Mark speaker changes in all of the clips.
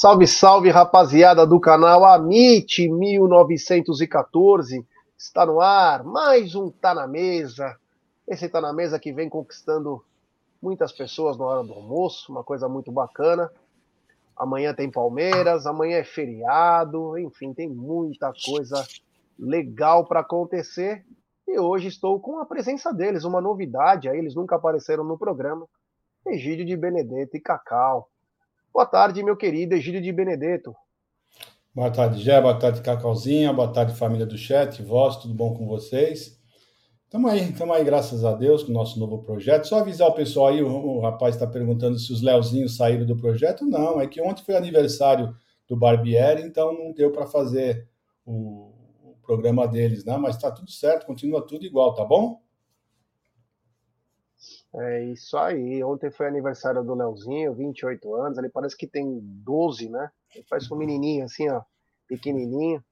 Speaker 1: Salve, salve, rapaziada do canal Amit 1914. Está no ar, mais um Tá na Mesa. Esse Tá na Mesa que vem conquistando muitas pessoas na hora do almoço, uma coisa muito bacana. Amanhã tem Palmeiras, amanhã é feriado, enfim, tem muita coisa legal para acontecer. E hoje estou com a presença deles, uma novidade, aí eles nunca apareceram no programa. Egídio de Benedetto e Cacau. Boa tarde, meu querido Egídio de Benedetto.
Speaker 2: Boa tarde, Gé. Boa tarde, Cacauzinha. Boa tarde, família do chat. Vós, tudo bom com vocês? Estamos aí, estamos aí, graças a Deus, com o nosso novo projeto. Só avisar o pessoal aí, o, o rapaz está perguntando se os Leozinhos saíram do projeto. Não, é que ontem foi aniversário do Barbieri, então não deu para fazer o, o, programa deles, né? Mas está tudo certo, continua tudo igual, tá bom?
Speaker 1: É isso aí. Ontem foi aniversário do Leozinho, 28 anos. Ele parece que tem 12, né? Ele parece um menininho assim, ó, pequenininho.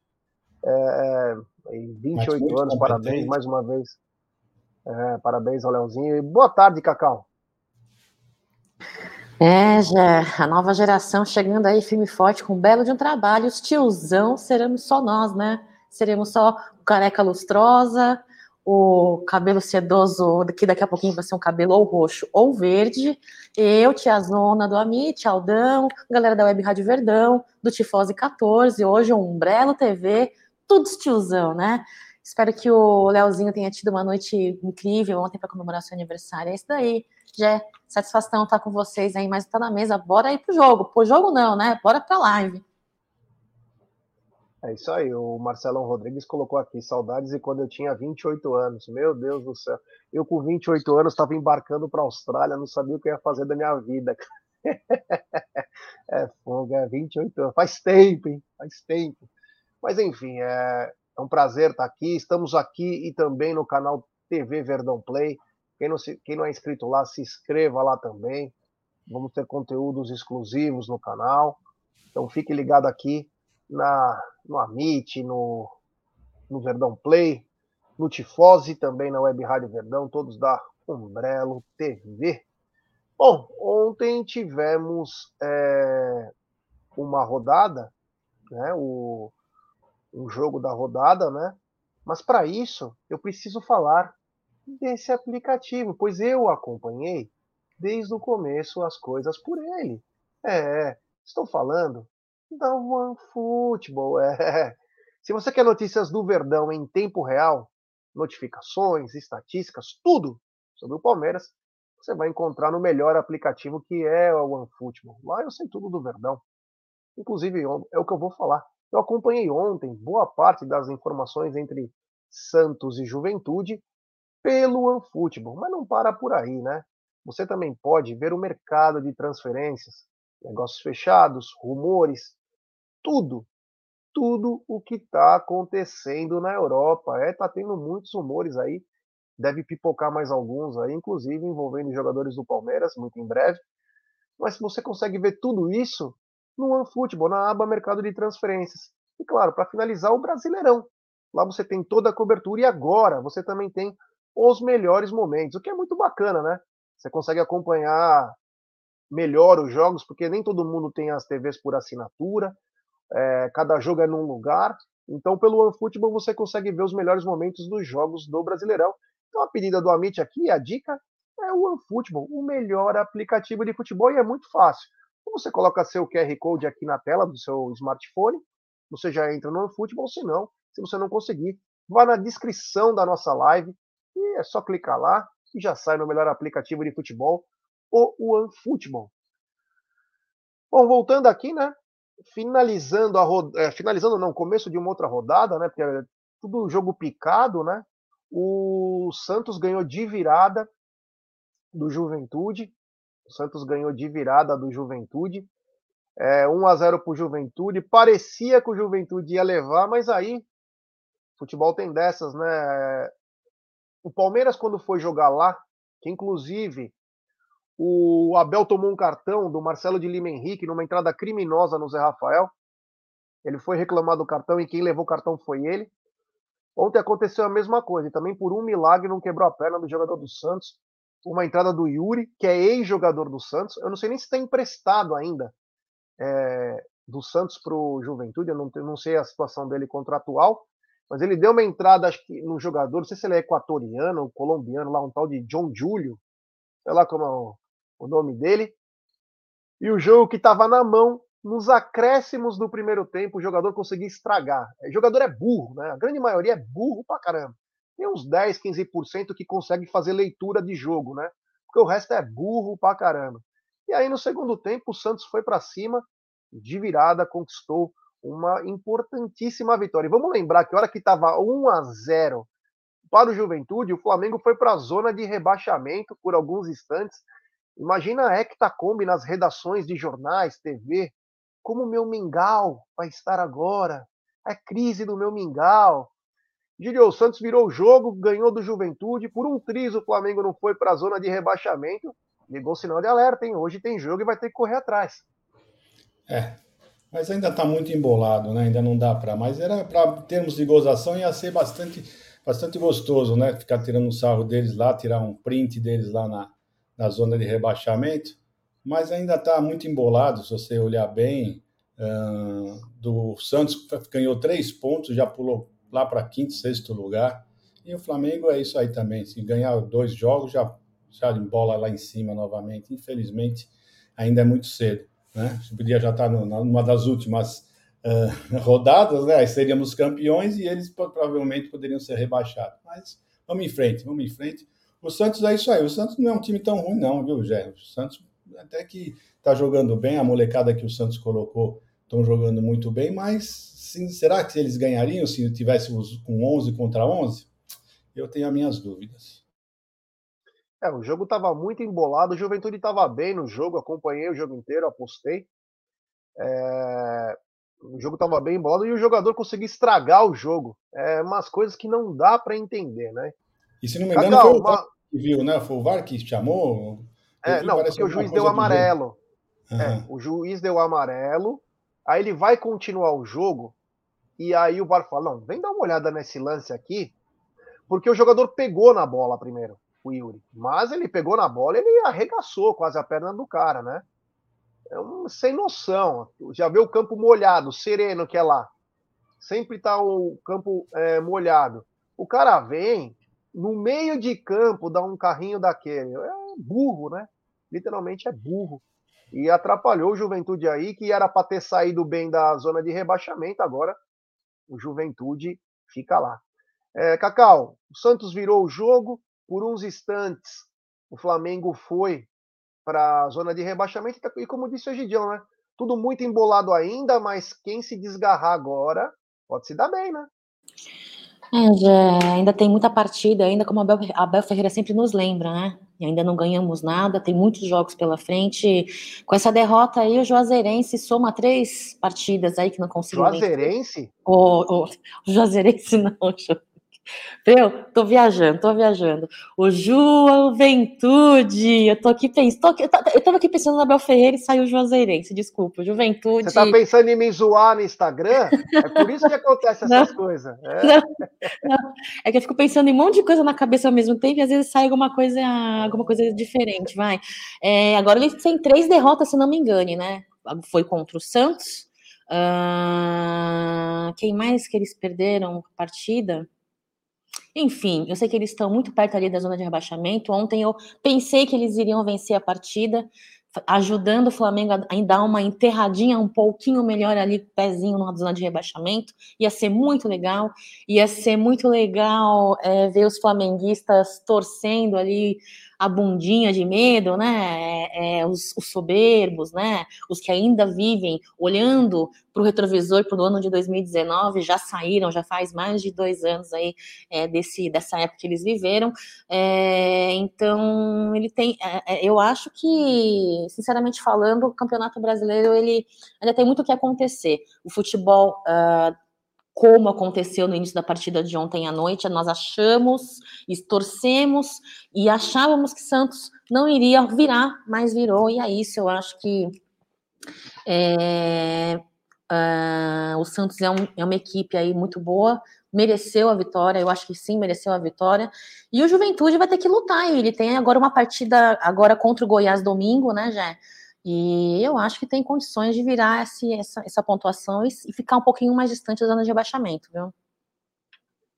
Speaker 1: É, 28 anos, parabéns mais uma vez. É, parabéns ao Leozinho. E boa tarde, Cacau.
Speaker 3: É, já a nova geração chegando aí firme e forte com um belo de um trabalho. Os tiozão seremos só nós, né? Seremos só o careca lustrosa, o cabelo sedoso, que daqui a pouquinho vai ser um cabelo ou roxo ou verde. Eu, Tia Zona do Amit, Aldão, galera da Web Rádio Verdão, do Tifose 14, hoje o Umbrello TV, tudo tiozão, né? Espero que o Leozinho tenha tido uma noite incrível ontem para comemorar seu aniversário. É isso daí. Já satisfação estar com vocês aí, mas tá na mesa. Bora aí pro jogo. Pro jogo não, né? Bora pra live.
Speaker 1: É isso aí, o Marcelão Rodrigues colocou aqui, saudades e quando eu tinha 28 anos. Meu Deus do céu. Eu com 28 anos estava embarcando para a Austrália, não sabia o que ia fazer da minha vida. é fogo, é 28 anos. Faz tempo, hein? Faz tempo. Mas enfim, é, é um prazer estar aqui. Estamos aqui e também no canal TV Verdão Play. Quem não, se, quem não é inscrito lá, se inscreva lá também. Vamos ter conteúdos exclusivos no canal. Então fique ligado aqui na, no Amit, no, no Verdão Play, no Tifose, também na Web Rádio Verdão, todos da Umbrello TV. Bom, ontem tivemos é, uma rodada, né, o, um jogo da rodada, né? Mas para isso eu preciso falar desse aplicativo, pois eu acompanhei desde o começo as coisas por ele. É, estou falando da OneFootball. É. Se você quer notícias do Verdão em tempo real, notificações, estatísticas, tudo sobre o Palmeiras, você vai encontrar no melhor aplicativo que é o OneFootball. Lá eu sei tudo do Verdão. Inclusive, é o que eu vou falar. Eu acompanhei ontem boa parte das informações entre Santos e Juventude pelo OneFootball, mas não para por aí, né? Você também pode ver o mercado de transferências, negócios fechados, rumores, tudo, tudo o que está acontecendo na Europa. É, tá tendo muitos rumores aí, deve pipocar mais alguns aí, inclusive envolvendo jogadores do Palmeiras, muito em breve. Mas você consegue ver tudo isso no OneFootball, na aba Mercado de Transferências. E claro, para finalizar, o Brasileirão. Lá você tem toda a cobertura e agora você também tem os melhores momentos, o que é muito bacana, né? Você consegue acompanhar melhor os jogos, porque nem todo mundo tem as TVs por assinatura. é, cada jogo é num lugar. Então, pelo OneFootball, você consegue ver os melhores momentos dos jogos do Brasileirão. Então, a pedida do Amit aqui, a dica é o OneFootball, o melhor aplicativo de futebol e é muito fácil. Então, você coloca seu QR Code aqui na tela do seu smartphone, você já entra no OneFootball, se não, se você não conseguir, vá na descrição da nossa live e é só clicar lá e já sai no melhor aplicativo de futebol, o OneFootball. Bom, voltando aqui, né? Finalizando a rodada, é, finalizando não, começo de uma outra rodada, né? Porque é tudo jogo picado, né? O Santos ganhou de virada do Juventude. O Santos ganhou de virada do Juventude. É, 1 a 0 para o Juventude. Parecia que o Juventude ia levar, mas aí futebol tem dessas, né? O Palmeiras, quando foi jogar lá, que inclusive o Abel tomou um cartão do Marcelo de Lima Henrique numa entrada criminosa no Zé Rafael. Ele foi reclamar do cartão e quem levou o cartão foi ele. Ontem aconteceu a mesma coisa, e também por um milagre não quebrou a perna do jogador do Santos. Uma entrada do Yuri, que é ex-jogador do Santos. Eu não sei nem se está emprestado ainda é, do Santos para o Juventude, eu não, não sei a situação dele contratual, mas ele deu uma entrada acho que, no jogador, não sei se ele é equatoriano ou colombiano, lá um tal de John Julio, sei lá como é o nome dele. E o jogo que estava na mão, nos acréscimos do primeiro tempo, o jogador conseguia estragar. O jogador é burro, né? A grande maioria é burro pra caramba. Tem uns 10, 15% que consegue fazer leitura de jogo, né? Porque o resto é burro pra caramba. E aí, no segundo tempo, o Santos foi para cima, de virada, conquistou uma importantíssima vitória. E vamos lembrar que a hora que estava 1 a 0 para o Juventude, o Flamengo foi para a zona de rebaixamento por alguns instantes. Imagina a Hectacombi nas redações de jornais, TV, como o meu mingau vai estar agora. É crise do meu mingau. Gilio Santos virou o jogo, ganhou do Juventude. Por um triz o Flamengo não foi para a zona de rebaixamento. Ligou sinal de alerta, hein? Hoje tem jogo e vai ter que correr atrás.
Speaker 2: É, mas ainda está muito embolado, né? Ainda não dá para. Mas era para termos de gozação ia ser bastante, bastante gostoso, né? Ficar tirando um sarro deles lá, tirar um print deles lá na, na zona de rebaixamento. Mas ainda está muito embolado, se você olhar bem. Uh, do Santos ganhou três pontos, já pulou lá para quinto, sexto lugar. E o Flamengo é isso aí também. Se ganhar dois jogos, já, já embola lá em cima novamente. Infelizmente, ainda é muito cedo. Né? Podia já estar numa das últimas uh, rodadas, né? Aí seríamos campeões e eles provavelmente poderiam ser rebaixados. Mas vamos em frente, vamos em frente. O Santos é isso aí. O Santos não é um time tão ruim, não, viu, Gé? O Santos até que está jogando bem. A molecada que o Santos colocou estão jogando muito bem, mas sim, será que eles ganhariam se tivéssemos com 11 contra 11? Eu tenho as minhas dúvidas.
Speaker 1: É, o jogo estava muito embolado, o Juventude estava bem no jogo, acompanhei o jogo inteiro, apostei. É... O jogo estava bem embolado e o jogador conseguiu estragar o jogo. É umas coisas que não dá para entender, né?
Speaker 2: E se não me engano, Cacau, foi o VAR que viu, né? Foi o VAR que chamou?
Speaker 1: É, não, porque o juiz deu amarelo. Uhum. É, o juiz deu amarelo, aí ele vai continuar o jogo, e aí o VAR fala: não, vem dar uma olhada nesse lance aqui, porque o jogador pegou na bola primeiro o Yuri. Mas ele pegou na bola, ele arregaçou quase a perna do cara, né? É um sem noção. Já vê o campo molhado, sereno que é lá. Sempre tá o campo é, molhado. O cara vem no meio de campo, dá um carrinho daquele. É burro, né? Literalmente é burro. E atrapalhou o Juventude aí, que era para ter saído bem da zona de rebaixamento. Agora o Juventude fica lá. É, Cacau, o Santos virou o jogo, por uns instantes, o Flamengo foi para a zona de rebaixamento e, como disse o Gidião, né? Tudo muito embolado ainda, mas quem se desgarrar agora pode se dar bem, né?
Speaker 3: É, já, ainda tem muita partida, ainda como a Abel, a Abel Ferreira sempre nos lembra, né? E ainda não ganhamos nada, tem muitos jogos pela frente. Com essa derrota aí, o Juazeirense soma três partidas aí que não conseguiu.
Speaker 1: Juazeirense?
Speaker 3: O, o, o Juazeirense não, eu tô viajando, tô viajando. O Juventude, eu tô aqui pensando, eu tava aqui pensando na Abel Ferreira e saiu o Juazeirense, desculpa, Juventude.
Speaker 1: Você tá pensando em me zoar no Instagram? É por isso que acontece essas coisas. É. Não,
Speaker 3: não. é que eu fico pensando em um monte de coisa na cabeça ao mesmo tempo e às vezes sai alguma coisa, alguma coisa diferente, vai. É, agora ele tem três derrotas, se não me engane, né? Foi contra o Santos, Uh, quem mais que eles perderam partida? Enfim, eu sei que eles estão muito perto ali da zona de rebaixamento. Ontem eu pensei que eles iriam vencer a partida, ajudando o Flamengo a, dar uma enterradinha um pouquinho melhor ali, pezinho na zona de rebaixamento. Ia ser muito legal, ia ser muito legal é, ver os flamenguistas torcendo ali a bundinha de medo, né? É, é, os, os, soberbos, né? Os que ainda vivem olhando para o retrovisor para o ano de 2019 já saíram, já faz mais de dois anos aí é, desse, dessa época que eles viveram. É, então ele tem, é, é, eu acho que, sinceramente falando, o Campeonato Brasileiro ele ainda tem muito o que acontecer. O futebol uh, como aconteceu no início da partida de ontem à noite, nós achamos, torcemos e achávamos que Santos não iria virar, mas virou, e é isso, eu acho que é, uh, o Santos é, um, é, uma equipe aí muito boa, mereceu a vitória, eu acho que sim, mereceu a vitória, e o Juventude vai ter que lutar, ele tem agora uma partida agora contra o Goiás domingo, né, Jé? E eu acho que tem condições de virar esse, essa, essa pontuação e, e, ficar um pouquinho mais distante da zona de rebaixamento, viu?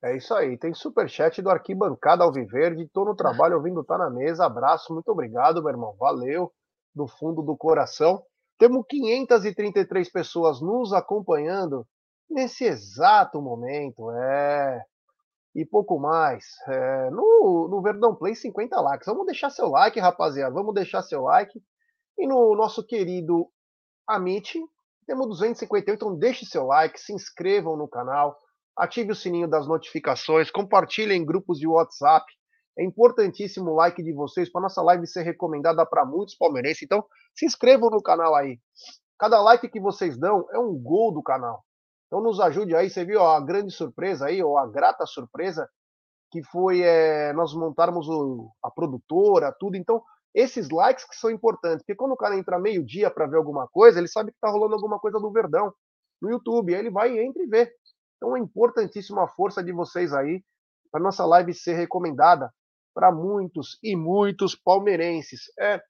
Speaker 1: É isso aí. Tem superchat do Arquibancada Alviverde. Tô no trabalho ouvindo Tá na Mesa. Abraço, muito obrigado, meu irmão. Valeu, do fundo do coração. Temos 533 pessoas nos acompanhando nesse exato momento. É. E pouco mais. É... no, no Verdão Play, 50 likes. Vamos deixar seu like, rapaziada. Vamos deixar seu like. E no nosso querido Amit, temos 258, então deixe seu like, se inscrevam no canal, ative o sininho das notificações, compartilhem em grupos de WhatsApp. É importantíssimo o like de vocês para nossa live ser recomendada para muitos palmeirenses. Então, se inscrevam no canal aí. Cada like que vocês dão é um gol do canal. Então nos ajude aí. Você viu ó, a grande surpresa aí, ou a grata surpresa, que foi é, nós montarmos o, a produtora, tudo. Então, esses likes que são importantes, porque quando o cara entra meio-dia para ver alguma coisa, ele sabe que está rolando alguma coisa do Verdão no YouTube, aí ele vai entra e vê. Então é importantíssima a força de vocês aí para nossa live ser recomendada para muitos e muitos palmeirenses. É,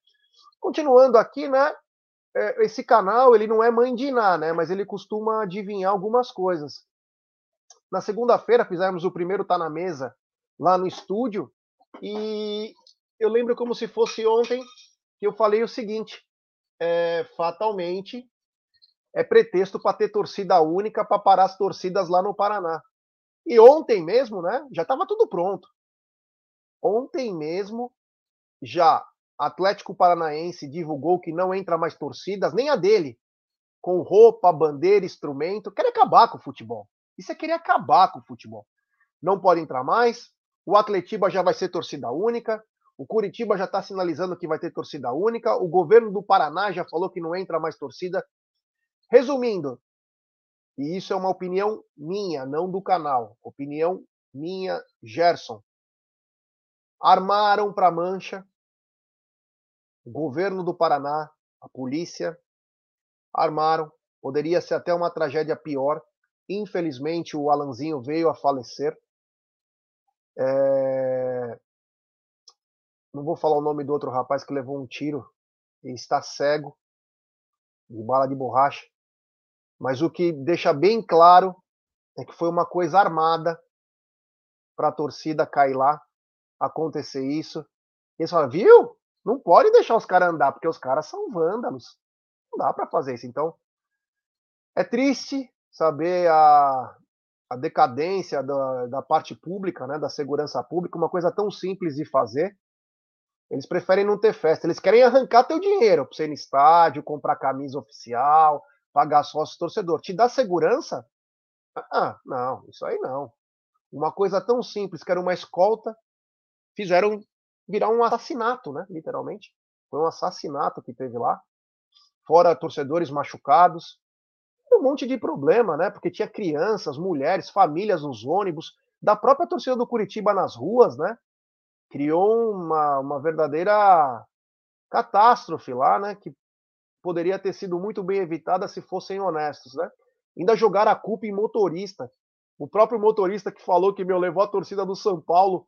Speaker 1: continuando aqui, né? É, esse canal ele não é mãe de Iná, né? Mas ele costuma adivinhar algumas coisas. Na segunda-feira fizemos o primeiro tá na mesa lá no estúdio e eu lembro como se fosse ontem que eu falei o seguinte: é, fatalmente é pretexto para ter torcida única para parar as torcidas lá no Paraná. E ontem mesmo, né? Já estava tudo pronto. Ontem mesmo, já Atlético Paranaense divulgou que não entra mais torcidas, nem a dele, com roupa, bandeira, instrumento. Quer acabar com o futebol. Isso é querer acabar com o futebol. Não pode entrar mais. O Atletiba já vai ser torcida única. O Curitiba já está sinalizando que vai ter torcida única. O governo do Paraná já falou que não entra mais torcida. Resumindo, e isso é uma opinião minha, não do canal, opinião minha, Gerson. Armaram para Mancha, o governo do Paraná, a polícia, armaram. Poderia ser até uma tragédia pior. Infelizmente, o Alanzinho veio a falecer. É não vou falar o nome do outro rapaz que levou um tiro e está cego de bala de borracha. Mas o que deixa bem claro é que foi uma coisa armada para a torcida cair lá, acontecer isso. E eles falam, viu? Não pode deixar os caras andar, porque os caras são vândalos. Não dá para fazer isso. Então, é triste saber a, a decadência da, da parte pública, né, da segurança pública, uma coisa tão simples de fazer. Eles preferem não ter festa. Eles querem arrancar teu dinheiro para você ir no estádio, comprar camisa oficial, pagar sócio torcedor. Te dá segurança? Ah, não, isso aí não. Uma coisa tão simples que era uma escolta, fizeram virar um assassinato, né? Literalmente. Foi um assassinato que teve lá. Fora torcedores machucados. Um monte de problema, né? Porque tinha crianças, mulheres, famílias nos ônibus, da própria torcida do Curitiba nas ruas, né? Criou uma, uma verdadeira catástrofe lá, né? Que poderia ter sido muito bem evitada se fossem honestos, né? Ainda jogar a culpa em motorista. O próprio motorista que falou que meu levou a torcida do São Paulo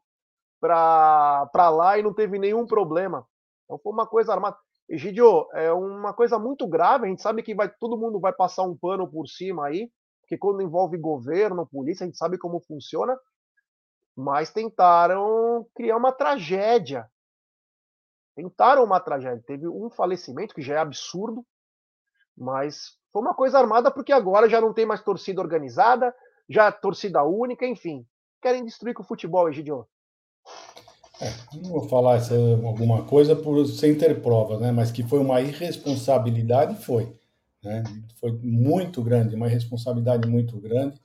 Speaker 1: para lá e não teve nenhum problema. Então foi uma coisa armada. Egidio, é uma coisa muito grave, a gente sabe que vai, todo mundo vai passar um pano por cima aí, porque quando envolve governo, polícia, a gente sabe como funciona, mas tentaram criar uma tragédia. Tentaram uma tragédia. Teve um falecimento, que já é absurdo, mas foi uma coisa armada porque agora já não tem mais torcida organizada, já é torcida única, enfim. Querem destruir com o futebol, Egidio.
Speaker 2: É, não vou falar essa, alguma coisa por sem ter provas, né? Mas que foi uma irresponsabilidade, foi. Né? Foi muito grande, uma responsabilidade muito grande.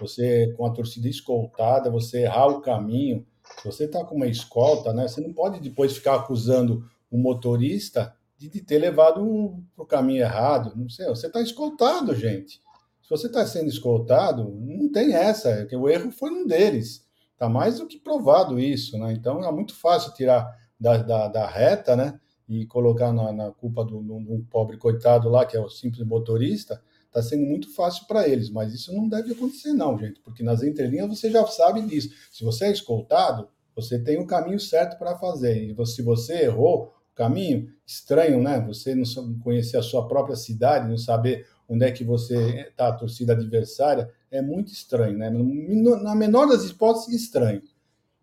Speaker 2: Você, com a torcida escoltada, você errar o caminho. Você está com uma escolta, né? Você não pode depois ficar acusando o motorista de, de ter levado para o caminho errado. Não sei, você está escoltado, gente. Se você está sendo escoltado, não tem essa, que o erro foi um deles. Está mais do que provado isso, né? Então é muito fácil tirar da, da, da reta, né? E colocar na, na culpa de um pobre coitado lá, que é o simples motorista, está sendo muito fácil para eles, mas isso não deve acontecer, não, gente, porque nas entrelinhas você já sabe disso. Se você é escoltado, você tem o caminho certo para fazer. E se você errou o caminho, estranho, né? Você não conhecer a sua própria cidade, não saber onde é que você está, a torcida adversária, é muito estranho, né? Na menor das hipóteses, estranho.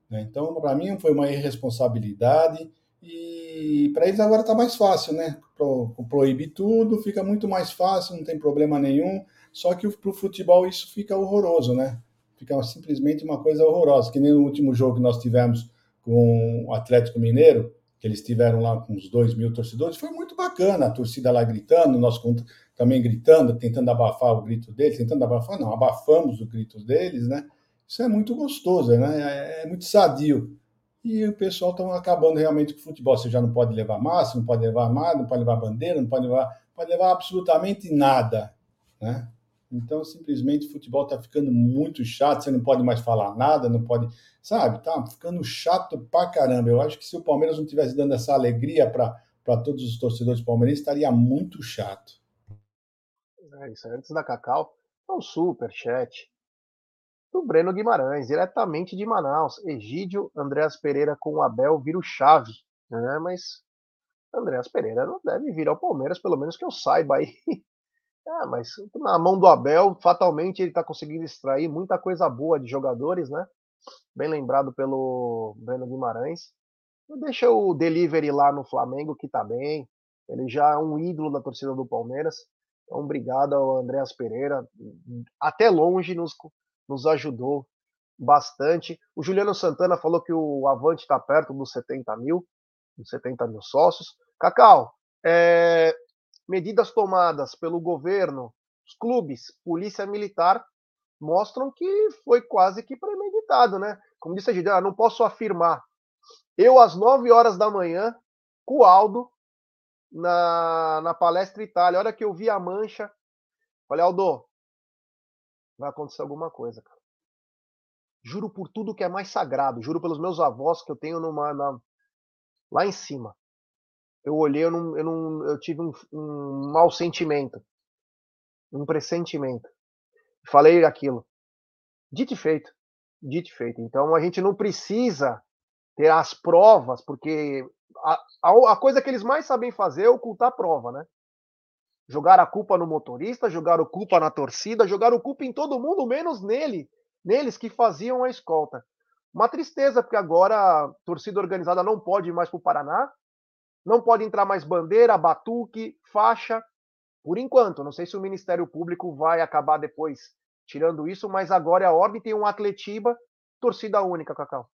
Speaker 2: Né? Então, para mim, foi uma irresponsabilidade e para eles agora está mais fácil, né? Pro, proibir tudo, fica muito mais fácil, não tem problema nenhum. Só que para o futebol isso fica horroroso, né? Fica simplesmente uma coisa horrorosa. Que nem no último jogo que nós tivemos com o Atlético Mineiro, que eles tiveram lá com uns dois mil torcedores, foi muito bacana. A torcida lá gritando, nós também gritando, tentando abafar o grito deles, tentando abafar, não, abafamos o grito deles, né? Isso é muito gostoso, né? É, é muito sadio. E o pessoal está acabando realmente com o futebol. Você já não pode levar massa, não pode levar nada, não pode levar bandeira, não pode levar, pode levar absolutamente nada, né? Então, simplesmente, o futebol está ficando muito chato, você não pode mais falar nada, não pode, sabe? Tá ficando chato pra caramba. Eu acho que se o Palmeiras não tivesse dando essa alegria para todos os torcedores palmeirenses, estaria muito chato.
Speaker 1: É isso, antes da Cacau, é um super chat do Breno Guimarães, diretamente de Manaus. Egídio Andréas Pereira com o Abel vira o chave, né? Mas Andréas Pereira não deve vir ao Palmeiras, pelo menos que eu saiba aí. É, mas na mão do Abel, fatalmente ele está conseguindo extrair muita coisa boa de jogadores, né? Bem lembrado pelo Breno Guimarães. Deixa o delivery lá no Flamengo, que tá bem. Ele já é um ídolo da torcida do Palmeiras. Então, obrigado ao Andréas Pereira. Até longe nos, nos ajudou bastante. O Juliano Santana falou que o Avante está perto dos 70 mil, dos 70 mil sócios. Cacau, é, medidas tomadas pelo governo, os clubes, polícia militar, mostram que foi quase que premeditado, né? Como disse a Gideon, ah, não posso afirmar. Eu, às 9 horas da manhã, com o Aldo, na, na palestra Itália. A hora que eu vi a mancha, falei, Aldo, vai acontecer alguma coisa, cara. Juro por tudo que é mais sagrado, juro pelos meus avós que eu tenho numa, na, lá em cima. Eu olhei, eu, não, eu, não, eu tive um, um mau sentimento, um pressentimento. Falei aquilo. Dito e feito. Dito e feito. Então a gente não precisa ter as provas, porque a, a, a, coisa que eles mais sabem fazer é ocultar a prova, né? Jogar a culpa no motorista, jogar a culpa na torcida, jogar a culpa em todo mundo, menos nele, neles que faziam a escolta. Uma tristeza, porque agora a torcida organizada não pode ir mais para o Paraná, não pode entrar mais bandeira, batuque, faixa, por enquanto. Não sei se o Ministério Público vai acabar depois tirando isso, mas agora é a ordem, tem um Atletiba, torcida única, Cacau.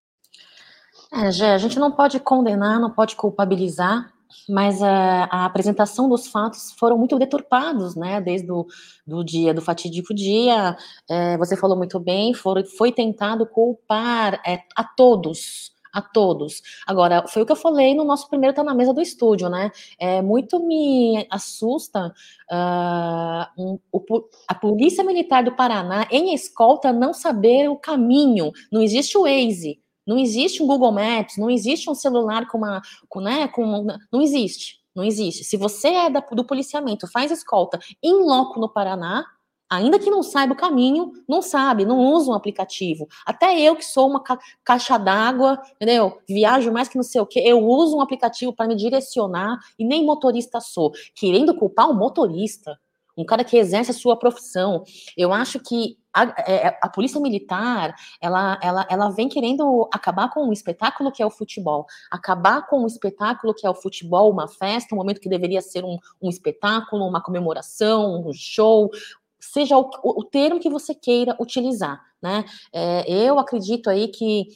Speaker 3: É, Gé, a gente não pode condenar, não pode culpabilizar, mas a, a, apresentação dos fatos foram muito deturpados, né? Desde o do dia, do fatídico dia, é, você falou muito bem, foi, tentado culpar é, a todos, a todos. Agora, foi o que eu falei no nosso primeiro Tá na Mesa do Estúdio, né? É, muito me assusta uh, um, o, a Polícia Militar do Paraná, em escolta, não saber o caminho. Não existe o Waze. Não existe um Google Maps, não existe um celular com uma, com, né, com uma, não existe, não existe. Se você é da, do policiamento, faz escolta em loco no Paraná, Ainda que não saiba o caminho, não sabe, não usa um aplicativo. Até eu que sou uma ca caixa d'água, entendeu? Viajo mais que não sei o que, eu uso um aplicativo para me direcionar e nem motorista sou. Querendo culpar o motorista, um cara que exerce a sua profissão. Eu acho que a, é, é, a, polícia militar ela, ela, ela vem querendo acabar com um espetáculo que é o futebol, acabar com um espetáculo que é o futebol, uma festa, um momento que deveria ser um, um espetáculo, uma comemoração, um show, seja o, o, termo que você queira utilizar, né? É, eu acredito aí que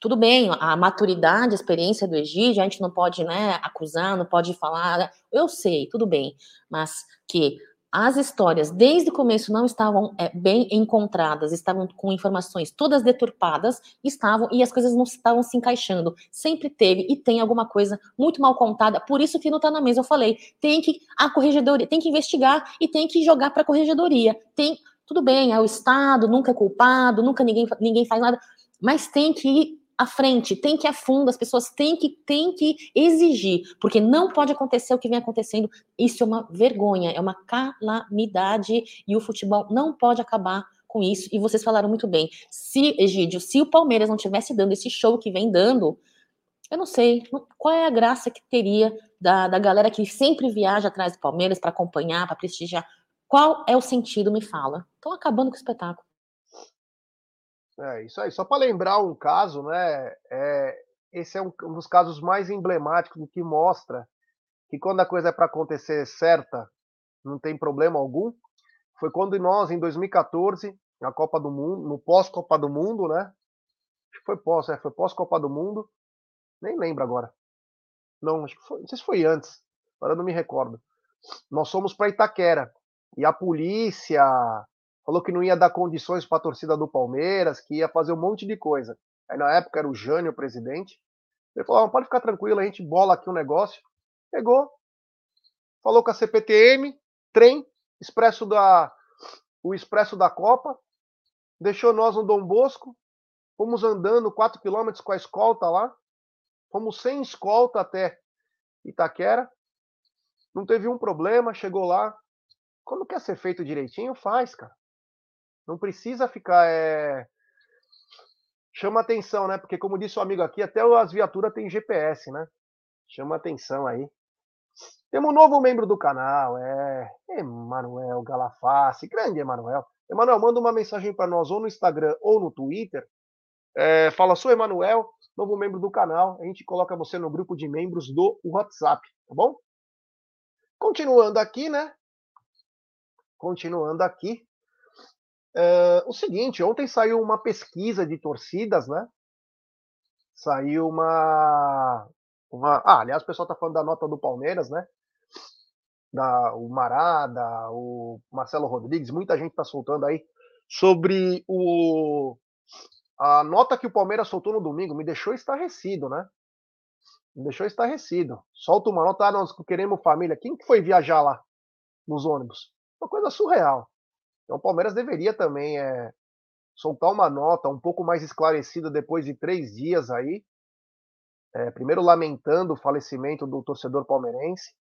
Speaker 3: tudo bem, a maturidade, a experiência do Egídio, a gente não pode, né, acusar, não pode falar, eu sei, tudo bem, mas que as histórias desde o começo não estavam é, bem encontradas, estavam com informações todas deturpadas, estavam e as coisas não estavam se encaixando. Sempre teve e tem alguma coisa muito mal contada, por isso que não está na mesa. Eu falei, tem que a corregedoria, tem que investigar e tem que jogar para a corregedoria. Tem, tudo bem, é o Estado, nunca é culpado, nunca ninguém, ninguém faz nada, mas tem que à frente, tem que ir a fundo, as pessoas têm que, têm que exigir, porque não pode acontecer o que vem acontecendo. Isso é uma vergonha, é uma calamidade e o futebol não pode acabar com isso. E vocês falaram muito bem. Se, Egídio, se o Palmeiras não tivesse dando esse show que vem dando, eu não sei qual é a graça que teria da, da galera que sempre viaja atrás do Palmeiras para acompanhar, para prestigiar. Qual é o sentido, me fala? Estão acabando com o espetáculo.
Speaker 1: É, isso aí. Só para lembrar um caso, né? É, esse é um, um, dos casos mais emblemáticos que mostra que quando a coisa é para acontecer certa, não tem problema algum. Foi quando nós, em 2014, na Copa do Mundo, no pós-Copa do Mundo, né? Foi pós, é, foi pós-Copa do Mundo. Nem lembro agora. Não, acho que foi, não sei se foi antes. Agora não me recordo. Nós fomos para Itaquera e a polícia, falou que não ia dar condições para a torcida do Palmeiras, que ia fazer um monte de coisa. Aí na época era o Jânio o presidente. Ele falou: ah, pode ficar tranquilo, a gente bola aqui um negócio. Pegou, falou com a CPTM, trem, expresso da, o expresso da Copa, deixou nós no Dom Bosco, fomos andando 4 quilômetros com a escolta lá, fomos sem escolta até Itaquera, não teve um problema, chegou lá. Quando quer ser feito direitinho, faz, cara. Não precisa ficar. É... Chama atenção, né? Porque, como disse o amigo aqui, até as viaturas têm GPS, né? Chama atenção aí. Temos um novo membro do canal, é Emanuel Galaface, grande Emanuel. Emanuel, manda uma mensagem para nós ou no Instagram ou no Twitter. É, fala, sou Emanuel, novo membro do canal. A gente coloca você no grupo de membros do WhatsApp, tá bom? Continuando aqui, né? Continuando aqui. Uh, o seguinte, ontem saiu uma pesquisa de torcidas, né? Saiu uma. uma... Ah, aliás, o pessoal tá falando da nota do Palmeiras, né? Da, o Marada, o Marcelo Rodrigues, muita gente tá soltando aí sobre o a nota que o Palmeiras soltou no domingo me deixou estarrecido, né? Me deixou estarrecido. Solta uma nota, ah, nós queremos família. Quem que foi viajar lá nos ônibus? Uma coisa surreal. Então o Palmeiras deveria também é, soltar uma nota um pouco mais esclarecida depois de três dias aí. É, primeiro lamentando o falecimento do torcedor palmeirense,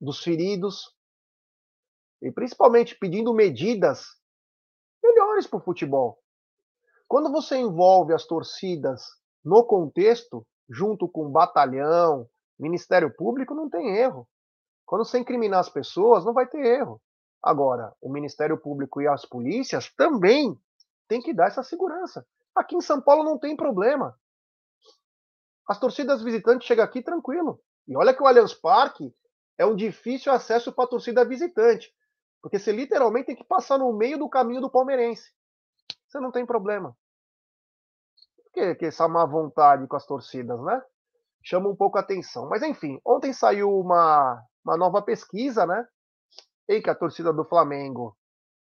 Speaker 1: dos feridos, e principalmente pedindo medidas melhores para o futebol. Quando você envolve as torcidas no contexto, junto com batalhão, Ministério Público, não tem erro. Quando você incriminar as pessoas, não vai ter erro. Agora, o Ministério Público e as polícias também têm que dar essa segurança. Aqui em São Paulo não tem problema. As torcidas visitantes chegam aqui tranquilo. E olha que o Allianz Parque é um difícil acesso para a torcida visitante. Porque você literalmente tem que passar no meio do caminho do palmeirense. Você não tem problema. Por que, que essa má vontade com as torcidas, né? Chama um pouco a atenção. Mas enfim, ontem saiu uma, uma nova pesquisa, né? Em que a torcida do Flamengo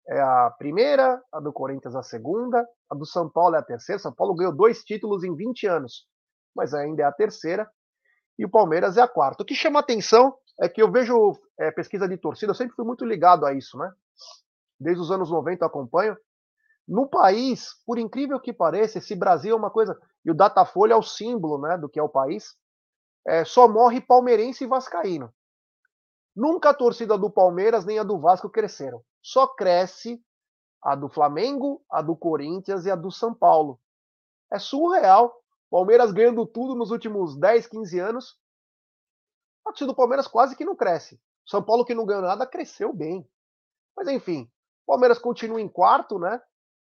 Speaker 1: é a primeira, a do Corinthians a segunda, a do São Paulo é a terceira. São Paulo ganhou dois títulos em 20 anos, mas ainda é a terceira. E o Palmeiras é a quarta. O que chama atenção é que eu vejo é, pesquisa de torcida, eu sempre fui muito ligado a isso, né? Desde os anos 90 eu acompanho. No país, por incrível que pareça, esse Brasil é uma coisa. E o Datafolha é o símbolo né, do que é o país. É, só morre palmeirense e vascaíno. Nunca a torcida do Palmeiras nem a do Vasco cresceram. Só cresce a do Flamengo, a do Corinthians e a do São Paulo. É surreal. Palmeiras ganhando tudo nos últimos 10, 15 anos. A torcida do Palmeiras quase que não cresce. São Paulo, que não ganhou nada, cresceu bem. Mas enfim, Palmeiras continua em quarto, né?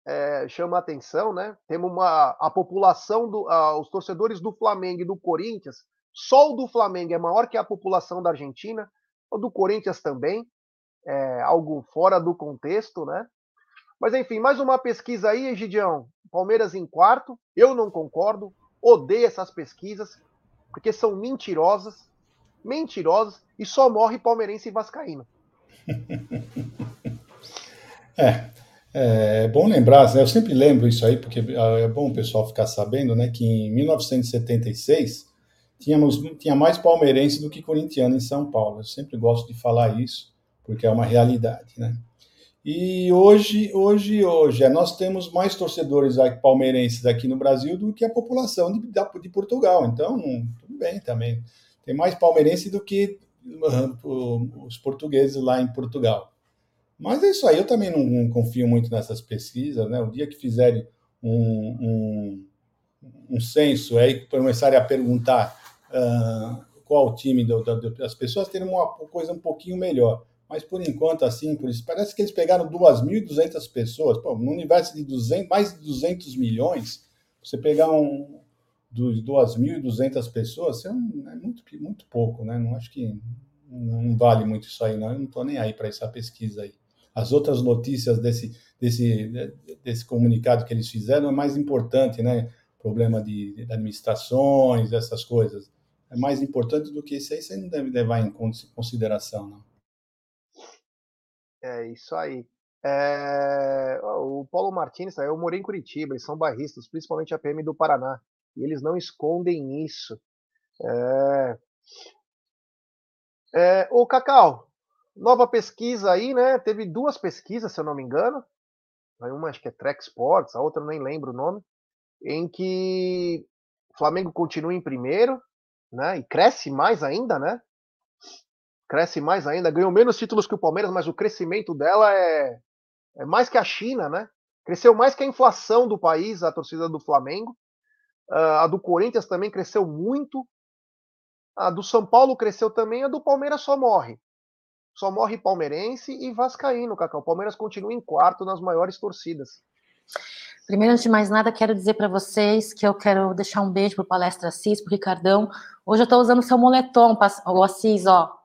Speaker 1: É, chama a atenção, né? Temos uma a população do, uh, os torcedores do Flamengo e do Corinthians. Só o do Flamengo é maior que a população da Argentina, o do Corinthians também, é algo fora do contexto, né? Mas enfim, mais uma pesquisa aí, Egidião. Palmeiras em quarto, eu não concordo, odeio essas pesquisas, porque são mentirosas, mentirosas, e só morre palmeirense e vascaíno.
Speaker 2: é, é bom lembrar, né? eu sempre lembro isso aí, porque ah, é bom o pessoal ficar sabendo, né, que em 1976 tínhamos, tinha mais palmeirense do que corintiano em São Paulo. Eu sempre gosto de falar isso, porque é uma realidade, né? E hoje, hoje, hoje, é, nós temos mais torcedores palmeirenses aqui no Brasil do que a população de, de Portugal. Então, tudo bem também. Tem mais palmeirense do que os portugueses lá em Portugal. Mas é isso aí, eu também não, não confio muito nessas pesquisas. Né? O dia que fizerem um, um, um censo aí, começarem a perguntar uh, qual o time do, do, das pessoas, terem uma coisa um pouquinho melhor mas por enquanto, assim, por isso, parece que eles pegaram 2.200 pessoas. Pô, no universo de 200, mais de 200 milhões, você pegar um dos 2.200 pessoas, é, um, é muito, muito pouco, né? Não acho que não vale muito isso aí, não. Eu não estou nem aí para essa pesquisa aí. As outras notícias desse, desse, desse comunicado que eles fizeram é mais importante, né? Problema de, de administrações, essas coisas. É mais importante do que isso aí, você não deve levar em consideração, não.
Speaker 1: É isso aí. É, o Paulo Martins, eu morei em Curitiba, eles são barristas, principalmente a PM do Paraná, e eles não escondem isso. É, é, Cacau, nova pesquisa aí, né? Teve duas pesquisas, se eu não me engano. Uma acho que é Trek Sports, a outra nem lembro o nome, em que o Flamengo continua em primeiro, né? E cresce mais ainda, né? cresce mais ainda, ganhou menos títulos que o Palmeiras, mas o crescimento dela é, é mais que a China, né? Cresceu mais que a inflação do país, a torcida do Flamengo. Uh, a do Corinthians também cresceu muito. A do São Paulo cresceu também. A do Palmeiras só morre. Só morre palmeirense e vascaíno, Cacau. O Palmeiras continua em quarto nas maiores torcidas.
Speaker 3: Primeiro, antes de mais nada, quero dizer para vocês que eu quero deixar um beijo para o Palestra Assis, para Ricardão. Hoje eu estou usando seu moletom, o Assis, ó.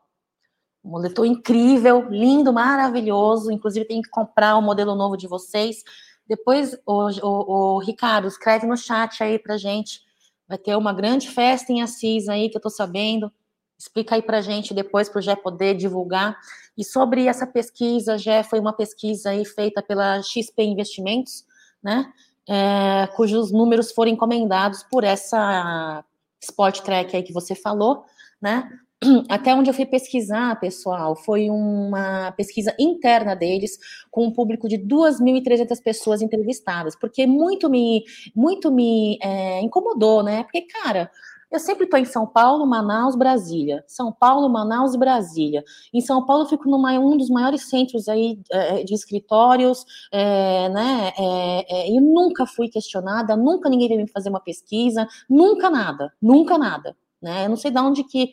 Speaker 3: Um moletom incrível, lindo, maravilhoso. Inclusive, tem que comprar o modelo novo de vocês. Depois, o, o, o Ricardo, escreve no chat aí pra gente. Vai ter uma grande festa em Assis aí, que eu tô sabendo. Explica aí pra gente depois, para o Gé poder divulgar. E sobre essa pesquisa, Gé, foi uma pesquisa aí feita pela XP Investimentos, né? É, cujos números foram encomendados por essa Sport Track aí que você falou, né? até onde eu fui pesquisar, pessoal, foi uma pesquisa interna deles, com um público de 2.300 pessoas entrevistadas, porque muito me, muito me é, incomodou, né? Porque, cara, eu sempre estou em São Paulo, Manaus, Brasília. São Paulo, Manaus e Brasília. Em São Paulo, eu fico num um dos maiores centros aí é, de escritórios, é, né? É, é, e nunca fui questionada, nunca ninguém veio me fazer uma pesquisa, nunca nada, nunca nada. Né? Eu não sei de onde que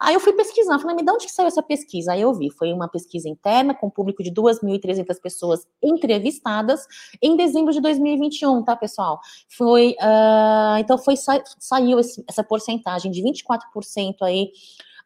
Speaker 3: Aí eu fui pesquisar, falei, me de onde que saiu essa pesquisa? Aí eu vi, foi uma pesquisa interna com público de 2.300 pessoas entrevistadas em dezembro de 2021, tá, pessoal? Foi, uh, então foi, sa saiu esse, essa porcentagem de 24% aí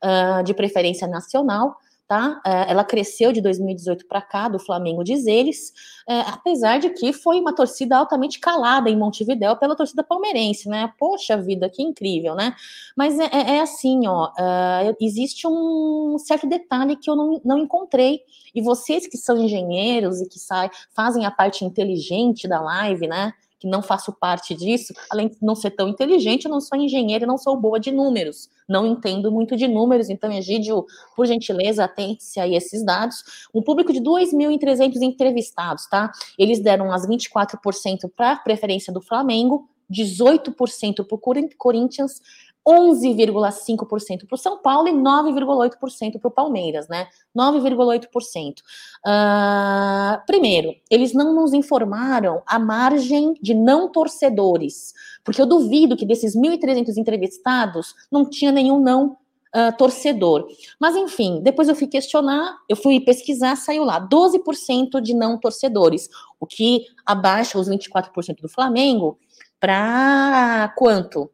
Speaker 3: uh, de preferência nacional, tá? É, ela cresceu de 2018 para cá, do Flamengo, diz eles, é, apesar de que foi uma torcida altamente calada em Montevidéu pela torcida palmeirense, né? Poxa vida, que incrível, né? Mas é, é, é assim, ó, uh, existe um certo detalhe que eu não, não encontrei, e vocês que são engenheiros e que sai, fazem a parte inteligente da live, né? Que não faço parte disso, além de não ser tão inteligente, eu não sou engenheiro e não sou boa de números. Não entendo muito de números, então, Egídio, por gentileza, atente-se a esses dados. Um público de 2.300 entrevistados, tá? Eles deram as 24% para a preferência do Flamengo, 18% para o Corinthians, 11,5% para o São Paulo e 9,8% para o Palmeiras, né? 9,8%. Uh, primeiro, eles não nos informaram a margem de não torcedores, porque eu duvido que desses 1.300 entrevistados não tinha nenhum não uh, torcedor. Mas enfim, depois eu fui questionar, eu fui pesquisar, saiu lá 12% de não torcedores, o que abaixa os 24% do Flamengo para quanto?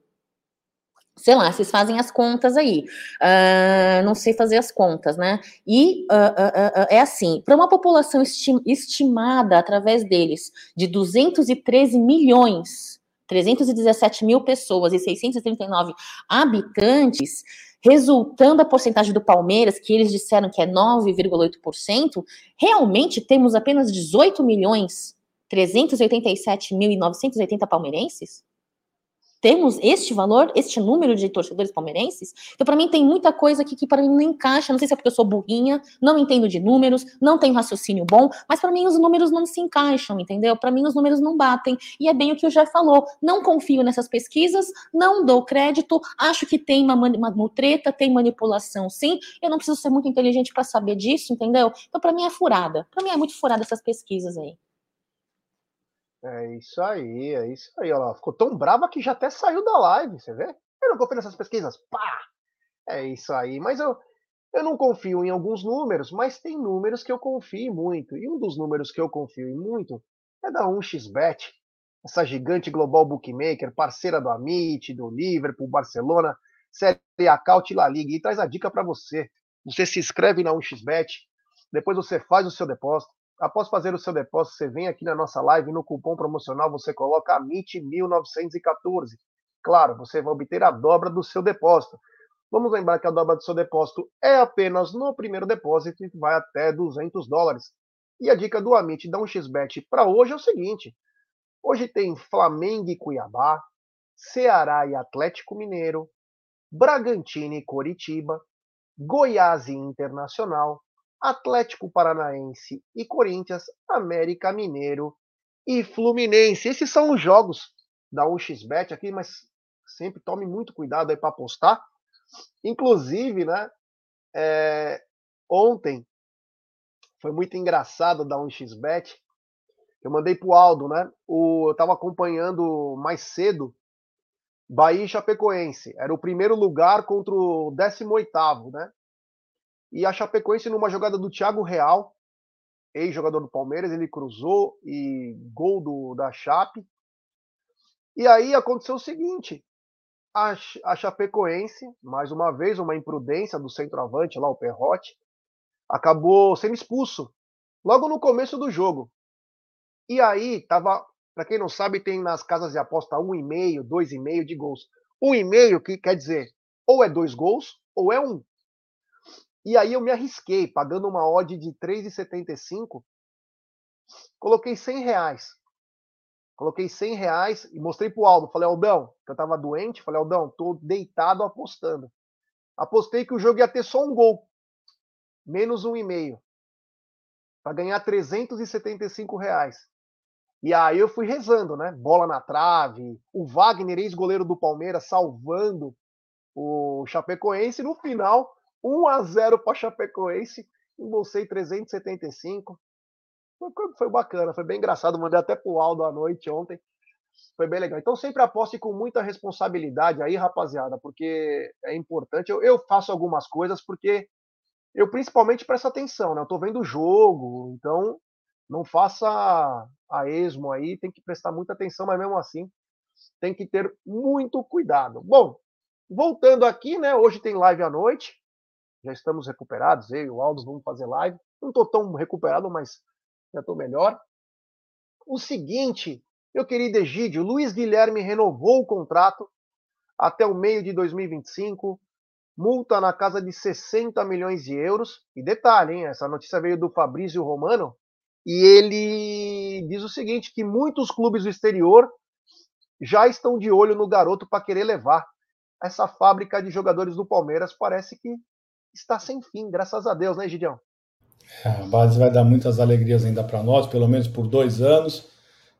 Speaker 3: Sei lá, vocês fazem as contas aí. Uh, não sei fazer as contas, né? E uh, uh, é assim: para uma população estimada através deles de 213 milhões, 317 mil pessoas e 639 habitantes, resultando a porcentagem do Palmeiras, que eles disseram que é 9,8%, realmente temos apenas 18 milhões 387.980 palmeirenses? Temos este valor, este número de torcedores palmeirenses. Então, para mim, tem muita coisa aqui que para mim não encaixa. Não sei se é porque eu sou burrinha, não entendo de números, não tenho raciocínio bom, mas para mim os números não se encaixam, entendeu? Para mim os números não batem. E é bem o que o Jeff falou. Não confio nessas pesquisas, não dou crédito, acho que tem uma, uma, uma treta, tem manipulação, sim. Eu não preciso ser muito inteligente para saber disso, entendeu? Então, para mim é furada. Para mim é muito furada essas pesquisas aí.
Speaker 1: É isso aí, é isso aí. Ela ficou tão brava que já até saiu da live, você vê? Eu não confio nessas pesquisas. Pá! É isso aí. Mas eu, eu não confio em alguns números, mas tem números que eu confio muito. E um dos números que eu confio muito é da 1xBet, essa gigante global bookmaker, parceira do Amit, do Liverpool, Barcelona, Série A, Caut La Liga. E traz a dica para você. Você se inscreve na 1xBet, depois você faz o seu depósito Após fazer o seu depósito, você vem aqui na nossa live no cupom promocional você coloca AMIT1914. Claro, você vai obter a dobra do seu depósito. Vamos lembrar que a dobra do seu depósito é apenas no primeiro depósito e vai até 200 dólares. E a dica do Amit da 1xBet para hoje é o seguinte: hoje tem Flamengo e Cuiabá, Ceará e Atlético Mineiro, Bragantino e Coritiba, Goiás e Internacional, Atlético Paranaense e Corinthians, América Mineiro e Fluminense. Esses são os jogos da 1xBet aqui, mas sempre tome muito cuidado aí para apostar. Inclusive, né, é, ontem foi muito engraçado da 1xBet. Eu mandei pro Aldo, né? O, eu estava acompanhando mais cedo Bahia e Chapecoense. Era o primeiro lugar contra o 18º, né? E a Chapecoense, numa jogada do Thiago Real, ex-jogador do Palmeiras, ele cruzou e gol do, da Chape. E aí aconteceu o seguinte: a, a Chapecoense, mais uma vez, uma imprudência do centroavante lá, o Perrote, acabou sendo expulso logo no começo do jogo. E aí tava, para quem não sabe, tem nas casas de aposta um e meio, dois e meio de gols. Um e meio que quer dizer ou é dois gols ou é um. E aí eu me arrisquei, pagando uma odd de 3,75, coloquei 100 reais. Coloquei 100 reais e mostrei pro Aldo. Falei, Aldão, que eu tava doente, falei, Aldão, tô deitado apostando. Apostei que o jogo ia ter só um gol, menos um e meio, para ganhar 375 reais. E aí eu fui rezando, né? Bola na trave, o Wagner, ex-goleiro do Palmeiras, salvando o Chapecoense. No final, 1 a 0 para Chapecoense, embolsei 375. Foi, foi bacana, foi bem engraçado. Mandei até pro Aldo à noite ontem. Foi bem legal. Então sempre aposte com muita responsabilidade aí, rapaziada, porque é importante. Eu, eu faço algumas coisas porque eu principalmente presto atenção, né? Eu tô vendo o jogo, então não faça a esmo aí, tem que prestar muita atenção, mas mesmo assim tem que ter muito cuidado. Bom, voltando aqui, né? Hoje tem live à noite já estamos recuperados, eu e o Aldo vamos fazer live. Não estou tão recuperado, mas já estou melhor. O seguinte, meu querido Egídio, Luiz Guilherme renovou o contrato até o meio de 2025, multa na casa de 60 milhões de euros. E detalhe, hein, essa notícia veio do Fabrício Romano, e ele diz o seguinte, que muitos clubes do exterior já estão de olho no garoto para querer levar. Essa fábrica de jogadores do Palmeiras parece que está sem fim, graças a Deus, né, Gideão?
Speaker 2: É, a base vai dar muitas alegrias ainda para nós, pelo menos por dois anos.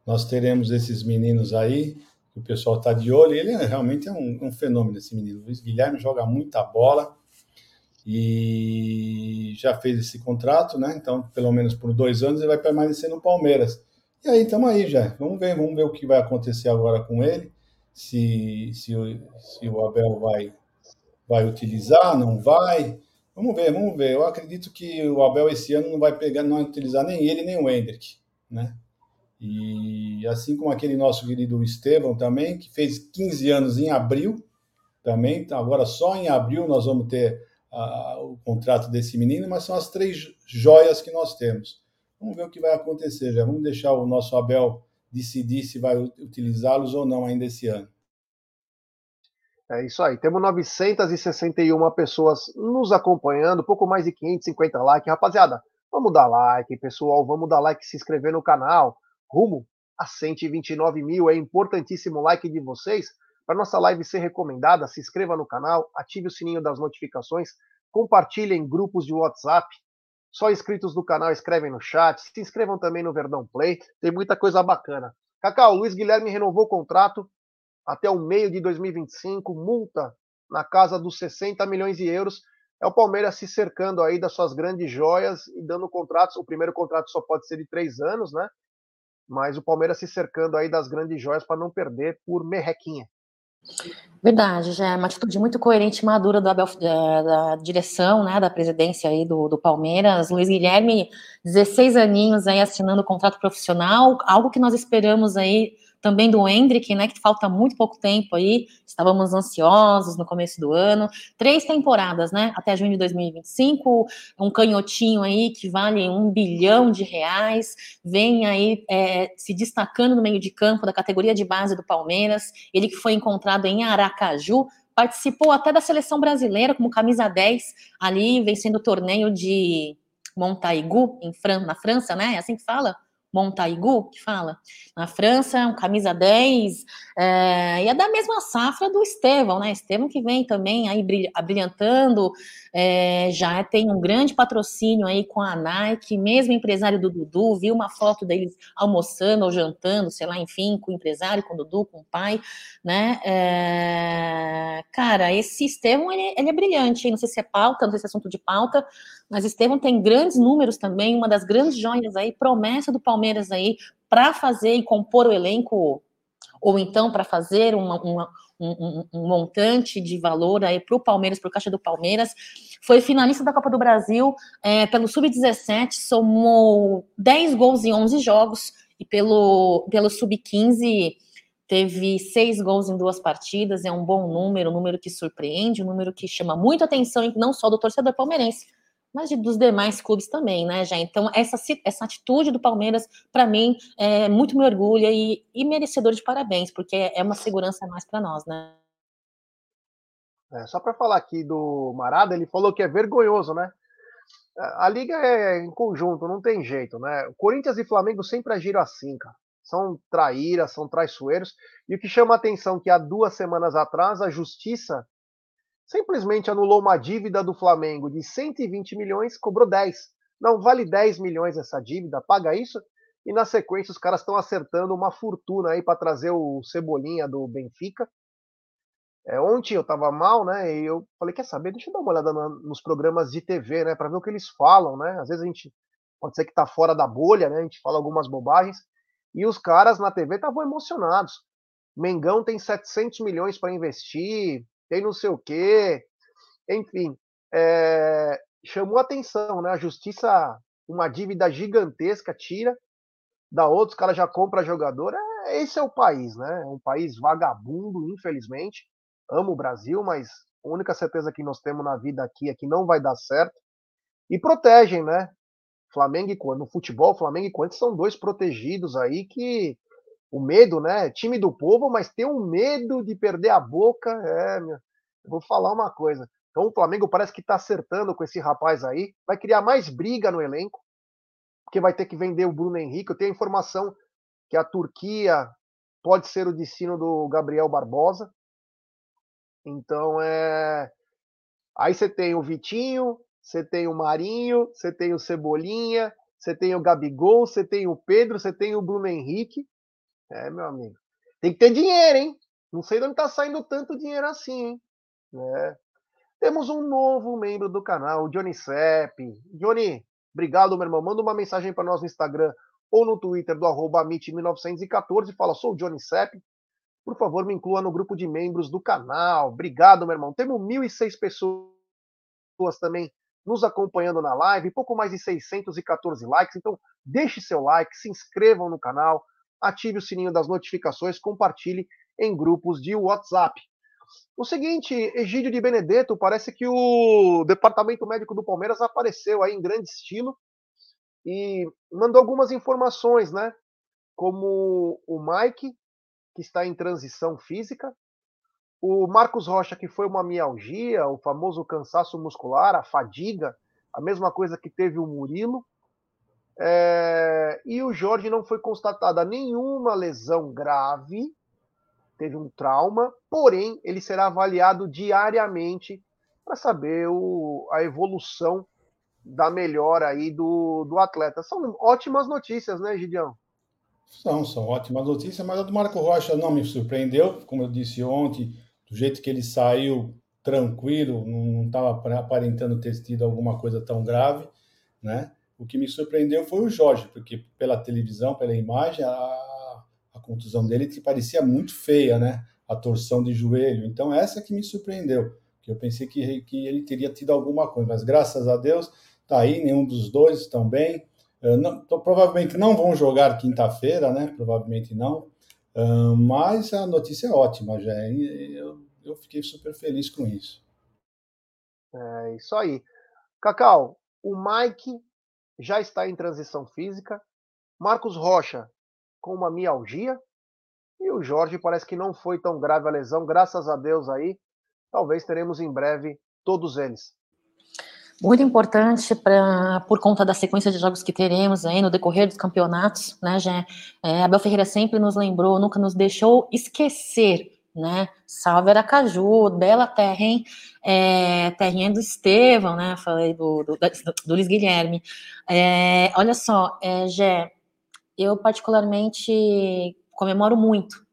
Speaker 2: Nós teremos esses meninos aí o pessoal está de olho. Ele é, realmente é um, um, fenômeno, esse menino. O Luiz Guilherme joga muita bola e já fez esse contrato, né? Então, pelo menos por dois anos, ele vai permanecer no Palmeiras. E aí, estamos aí já. Vamos ver, vamos ver o que vai acontecer agora com ele. Se, se, se o Abel vai, vai utilizar, não vai. Vamos ver, vamos ver. Eu acredito que o Abel esse ano não vai pegar, não vai utilizar nem ele, nem o Hendrick, né? E assim como aquele nosso querido Estevão também, que fez 15 anos em abril, também, então agora só em abril nós vamos ter o contrato desse menino, mas são as três joias que nós temos. Vamos ver o que vai acontecer já. Vamos deixar o nosso Abel decidir se vai utilizá-los ou não ainda esse ano.
Speaker 1: É isso aí. Temos 961 pessoas nos acompanhando, pouco mais de 550 likes. Rapaziada, vamos dar like, pessoal. Vamos dar like, se inscrever no canal. Rumo a 129 mil. É importantíssimo o like de vocês para nossa live ser recomendada. Se inscreva no canal, ative o sininho das notificações, compartilhe em grupos de WhatsApp. Só inscritos do canal escrevem no chat. Se inscrevam também no Verdão Play. Tem muita coisa bacana. Cacau, Luiz Guilherme renovou o contrato até o meio de 2025, multa na casa dos 60 milhões de euros. É o Palmeiras se cercando aí das suas grandes joias e dando contratos. O primeiro contrato só pode ser de três anos, né? Mas o Palmeiras se cercando aí das grandes joias para não perder por merrequinha.
Speaker 3: Verdade, já é uma atitude muito coerente e madura da, da, da, direção, né, da presidência aí do, do Palmeiras. Luiz Guilherme, 16 aninhos aí assinando contrato profissional, algo que nós esperamos aí também do Hendrick, né, que falta muito pouco tempo aí, estávamos ansiosos no começo do ano, três temporadas, né, até junho de 2025, um canhotinho aí que vale um bilhão de reais, vem aí é, se destacando no meio de campo da categoria de base do Palmeiras, ele que foi encontrado em Aracaju, participou até da seleção brasileira como camisa 10 ali, vencendo o torneio de Montaigu, em Fran na França, né, é assim que fala? Montaigu, que fala, na França, um camisa 10, é, e é da mesma safra do Estevão, né? Estevão que vem também aí brilhantando, é, já tem um grande patrocínio aí com a Nike, mesmo empresário do Dudu, viu uma foto deles almoçando ou jantando, sei lá, enfim, com o empresário, com o Dudu, com o pai, né? É, cara, esse Estevão, ele, ele é brilhante, não sei se é pauta, não sei se é assunto de pauta, mas Estevão tem grandes números também, uma das grandes joias aí, promessa do Palmeiras aí, para fazer e compor o elenco, ou então para fazer uma, uma um, um, montante de valor aí para o Palmeiras, para o Caixa do Palmeiras. Foi finalista da Copa do Brasil é, pelo Sub-17, somou 10 gols em 11 jogos, e pelo, pelo Sub-15 teve seis gols em duas partidas, é um bom número, um número que surpreende, um número que chama muito atenção, não só do torcedor palmeirense, mas de, dos demais clubes também, né, já. Então, essa, essa atitude do Palmeiras, para mim, é muito me orgulha e, e merecedor de parabéns, porque é uma segurança mais para nós, né.
Speaker 1: É, só para falar aqui do Marada, ele falou que é vergonhoso, né? A liga é em conjunto, não tem jeito, né? O Corinthians e Flamengo sempre agiram assim, cara. São traíras, são traiçoeiros. E o que chama a atenção é que há duas semanas atrás a justiça simplesmente anulou uma dívida do Flamengo de 120 milhões, cobrou 10. Não vale 10 milhões essa dívida, paga isso. E na sequência os caras estão acertando uma fortuna aí para trazer o Cebolinha do Benfica. É, ontem eu estava mal, né? E eu falei, quer saber? Deixa eu dar uma olhada nos programas de TV, né? Para ver o que eles falam, né? Às vezes a gente pode ser que tá fora da bolha, né? A gente fala algumas bobagens. E os caras na TV estavam emocionados. Mengão tem 700 milhões para investir, tem não sei o quê. Enfim, é, chamou atenção, né? A justiça, uma dívida gigantesca, tira, da outros, cara já compra jogador. É, esse é o país, né? É um país vagabundo, infelizmente. Amo o Brasil, mas a única certeza que nós temos na vida aqui é que não vai dar certo. E protegem, né? Flamengo e Corinthians. No futebol, Flamengo e Corinthians são dois protegidos aí que o medo, né? Time do povo, mas tem um medo de perder a boca. É, meu, eu vou falar uma coisa. Então o Flamengo parece que está acertando com esse rapaz aí. Vai criar mais briga no elenco, porque vai ter que vender o Bruno Henrique. Eu tenho a informação que a Turquia pode ser o destino do Gabriel Barbosa. Então é. Aí você tem o Vitinho, você tem o Marinho, você tem o Cebolinha, você tem o Gabigol, você tem o Pedro, você tem o Bruno Henrique. É, meu amigo. tem que ter dinheiro, hein? Não sei de onde está saindo tanto dinheiro assim, hein? É. Temos um novo membro do canal, o Johnny Sepp. Johnny, obrigado, meu irmão. Manda uma mensagem para nós no Instagram ou no Twitter do arroba 1914 fala, sou o Johnny Sepp. Por favor, me inclua no grupo de membros do canal. Obrigado, meu irmão. Temos 1.006 pessoas também nos acompanhando na live, pouco mais de 614 likes. Então, deixe seu like, se inscrevam no canal, ative o sininho das notificações, compartilhe em grupos de WhatsApp. O seguinte, Egídio de Benedetto, parece que o departamento médico do Palmeiras apareceu aí em grande estilo e mandou algumas informações, né? Como o Mike, que está em transição física, o Marcos Rocha, que foi uma mialgia, o famoso cansaço muscular, a fadiga, a mesma coisa que teve o Murilo. É... E o Jorge não foi constatada nenhuma lesão grave, teve um trauma, porém ele será avaliado diariamente para saber o... a evolução da melhora aí do, do atleta. São ótimas notícias, né, Gideão?
Speaker 2: São, são ótimas notícias, mas a do Marco Rocha não me surpreendeu, como eu disse ontem, do jeito que ele saiu tranquilo, não estava aparentando ter tido alguma coisa tão grave, né? O que me surpreendeu foi o Jorge, porque pela televisão, pela imagem, a, a contusão dele que parecia muito feia, né? A torção de joelho. Então, essa que me surpreendeu, que eu pensei que, que ele teria tido alguma coisa, mas graças a Deus, tá aí, nenhum dos dois estão bem. Uh, não, tô, provavelmente não vão jogar quinta-feira, né? Provavelmente não. Uh, mas a notícia é ótima, já. Eu, eu fiquei super feliz com isso.
Speaker 1: É isso aí. Cacau, o Mike já está em transição física. Marcos Rocha com uma mialgia. E o Jorge parece que não foi tão grave a lesão, graças a Deus aí. Talvez teremos em breve todos eles
Speaker 3: muito importante para por conta da sequência de jogos que teremos aí no decorrer dos campeonatos, né, já é, Abel Ferreira sempre nos lembrou, nunca nos deixou esquecer, né, salve Aracaju, bela terra, hein, é, terrinha do Estevão, né, falei do, do, do, Luiz Guilherme, é, olha só, é, Gé, eu particularmente comemoro muito,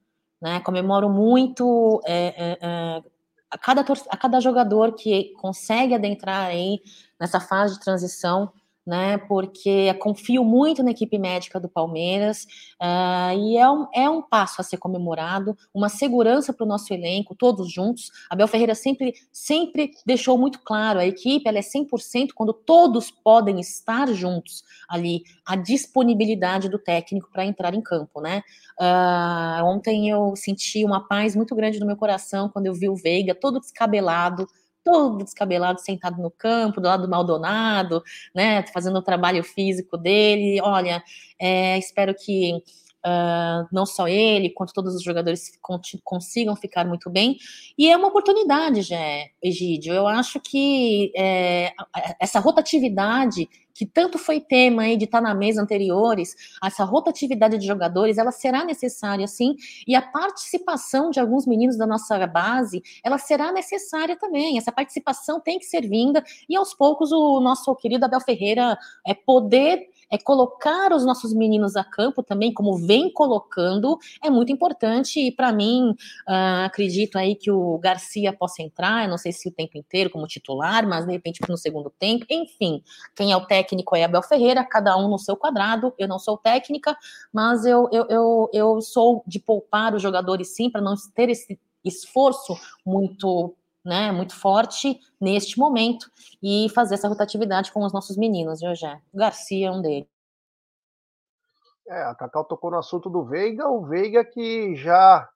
Speaker 3: né, comemoro muito é, é, é a cada, a cada jogador que consegue adentrar aí nessa fase de transição, né? Porque confio muito na equipe médica do Palmeiras uh, e é um, é um passo a ser comemorado, uma segurança para o nosso elenco, todos juntos. Abel Ferreira sempre, sempre deixou muito claro: a equipe ela é 100% quando todos podem estar juntos ali, a disponibilidade do técnico para entrar em campo, né? Uh, ontem eu senti uma paz muito grande no meu coração quando eu vi o Veiga todo descabelado todo descabelado, sentado no campo, do lado do Maldonado, né, fazendo o trabalho físico dele. Olha, é, espero que Uh, não só ele, quanto todos os jogadores consigam ficar muito bem. E é uma oportunidade, já, Egídio. Eu acho que é, essa rotatividade que tanto foi tema aí de estar na mesa anteriores, essa rotatividade de jogadores, ela será necessária sim, e a participação de alguns meninos da nossa base, ela será necessária também. Essa participação tem que ser vinda e aos poucos o nosso querido Abel Ferreira é poder é colocar os nossos meninos a campo também, como vem colocando, é muito importante. E para mim, uh, acredito aí que o Garcia possa entrar, não sei se o tempo inteiro como titular, mas de repente no segundo tempo. Enfim, quem é o técnico é Abel Ferreira, cada um no seu quadrado. Eu não sou técnica, mas eu, eu, eu, eu sou de poupar os jogadores sim, para não ter esse esforço muito né, muito forte neste momento e fazer essa rotatividade com os nossos meninos, viu, Jé? O Garcia é um deles.
Speaker 1: É, a Cacau tocou no assunto do Veiga, o Veiga que já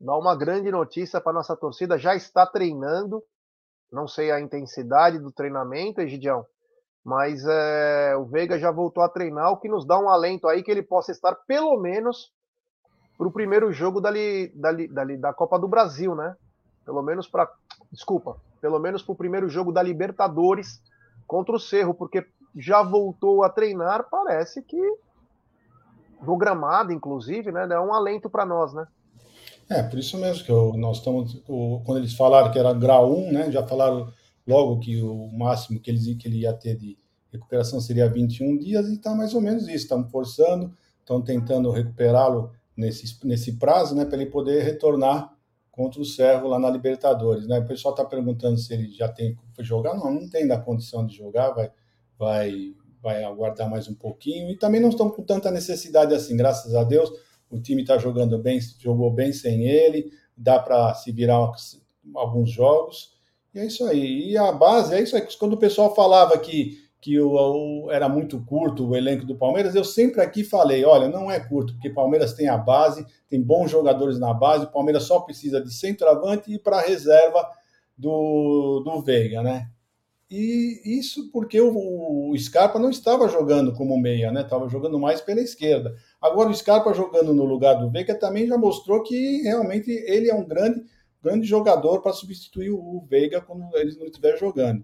Speaker 1: dá uma grande notícia para nossa torcida, já está treinando, não sei a intensidade do treinamento, Egidião, mas é, o Veiga já voltou a treinar, o que nos dá um alento aí que ele possa estar pelo menos para o primeiro jogo da, da, da, da Copa do Brasil, né? Pelo menos para. Desculpa. Pelo menos para o primeiro jogo da Libertadores contra o Cerro, porque já voltou a treinar, parece que no gramado, inclusive, né? É um alento para nós, né?
Speaker 2: É, por isso mesmo que eu, nós estamos. O, quando eles falaram que era grau 1, né? Já falaram logo que o máximo que, eles, que ele ia ter de recuperação seria 21 dias, e está mais ou menos isso. Estamos forçando, estão tentando recuperá-lo nesse, nesse prazo, né, para ele poder retornar contra o Cerro lá na Libertadores, né? O pessoal está perguntando se ele já tem que jogar, não, não tem da condição de jogar, vai, vai, vai aguardar mais um pouquinho e também não estão com tanta necessidade assim, graças a Deus, o time está jogando bem, jogou bem sem ele, dá para se virar alguns jogos e é isso aí. E a base é isso aí. Quando o pessoal falava que que o, era muito curto o elenco do Palmeiras, eu sempre aqui falei, olha, não é curto, porque Palmeiras tem a base, tem bons jogadores na base, o Palmeiras só precisa de centroavante e para reserva do, do Veiga, né? E isso porque o, o, Scarpa não estava jogando como meia, né? Estava jogando mais pela esquerda. Agora o Scarpa jogando no lugar do Veiga também já mostrou que realmente ele é um grande, grande jogador para substituir o Veiga quando ele não estiver jogando.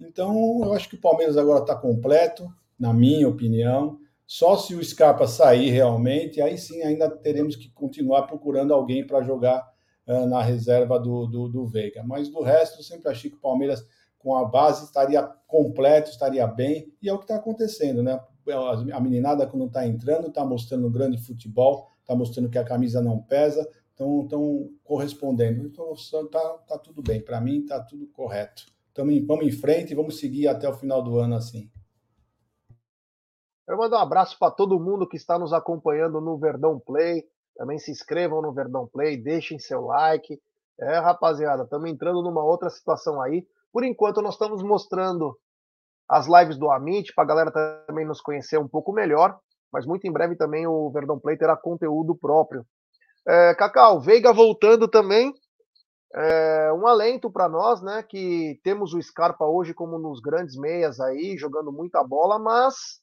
Speaker 2: Então, eu acho que o Palmeiras agora está completo, na minha opinião. Só se o Scarpa sair realmente, aí sim ainda teremos que continuar procurando alguém para jogar uh, na reserva do, do, do, Veiga. Mas do resto, eu sempre achei que o Palmeiras, com a base, estaria completo, estaria bem, e é o que está acontecendo, né? A meninada, quando está entrando, está mostrando um grande futebol, está mostrando que a camisa não pesa, estão correspondendo. Então, está tá tudo bem. Para mim, está tudo correto. Tamo, vamos em frente e vamos seguir até o final do ano assim.
Speaker 1: Eu mando um abraço para todo mundo que está nos acompanhando no Verdão Play. Também se inscrevam no Verdão Play, deixem seu like. É, rapaziada, estamos entrando numa outra situação aí. Por enquanto, nós estamos mostrando as lives do Amit para a galera também nos conhecer um pouco melhor. Mas muito em breve também o Verdão Play terá conteúdo próprio. É, Cacau, Veiga voltando também. É um alento para nós, né? Que temos o Scarpa hoje como nos grandes meias aí, jogando muita bola, mas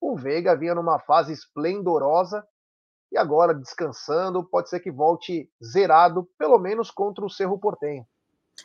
Speaker 1: o Veiga vinha numa fase esplendorosa e agora descansando, pode ser que volte zerado, pelo menos contra o Cerro Portenho.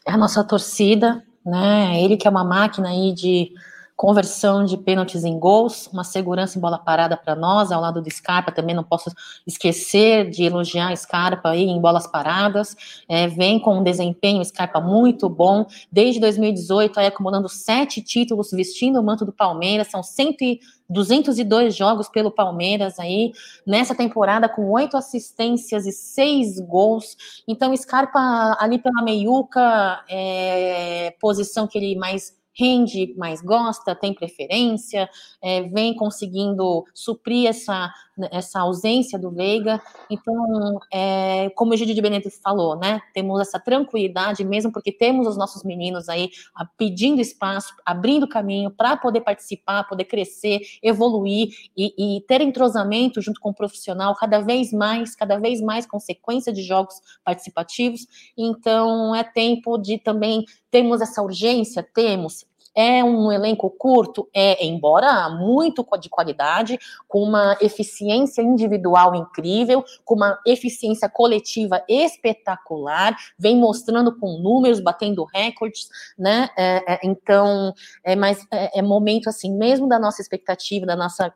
Speaker 3: É a nossa torcida, né? Ele que é uma máquina aí de conversão de pênaltis em gols, uma segurança em bola parada para nós, ao lado do Scarpa, também não posso esquecer de elogiar Scarpa aí em bolas paradas, é, vem com um desempenho Scarpa muito bom, desde 2018 aí acumulando sete títulos, vestindo o manto do Palmeiras, são 100 202 jogos pelo Palmeiras aí, nessa temporada com oito assistências e seis gols. Então, Scarpa ali pela meiuca, é, posição que ele mais rende mais gosta, tem preferência, é, vem conseguindo suprir essa, essa ausência do Veiga. Então, é, como o Gide de Benedito falou, né? Temos essa tranquilidade, mesmo porque temos os nossos meninos aí a, pedindo espaço, abrindo caminho para poder participar, poder crescer, evoluir e, e ter entrosamento junto com o profissional cada vez mais, cada vez mais consequência de jogos participativos. Então, é tempo de também temos essa urgência? Temos. É um elenco curto? É, embora muito de qualidade, com uma eficiência individual incrível, com uma eficiência coletiva espetacular, vem mostrando com números, batendo recordes, né? É, é, então, é mais é, é momento assim, mesmo da nossa expectativa, da nossa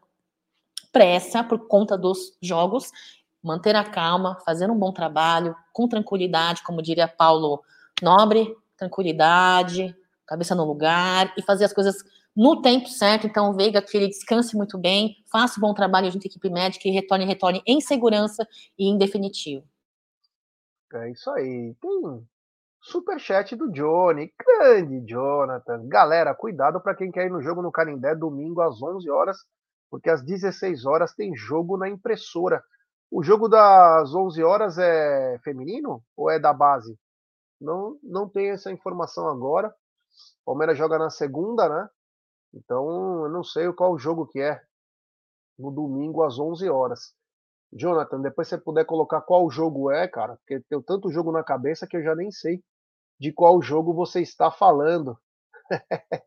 Speaker 3: pressa por conta dos jogos, manter a calma, fazer um bom trabalho, com tranquilidade, como diria Paulo Nobre, tranquilidade, cabeça no lugar e fazer as coisas no tempo certo. Então, Veiga, que ele descanse muito bem, faça um bom trabalho junto à equipe médica e retorne, retorne em segurança e em definitivo.
Speaker 1: É isso aí. Tem super chat do Johnny, grande Jonathan. Galera, cuidado para quem quer ir no jogo no Canindé domingo às 11 horas, porque às 16 horas tem jogo na impressora. O jogo das 11 horas é feminino ou é da base? Não, não tem essa informação agora. Palmeiras joga na segunda, né? Então, eu não sei qual jogo que é. No domingo às 11 horas. Jonathan, depois você puder colocar qual jogo é, cara, porque tem tanto jogo na cabeça que eu já nem sei de qual jogo você está falando.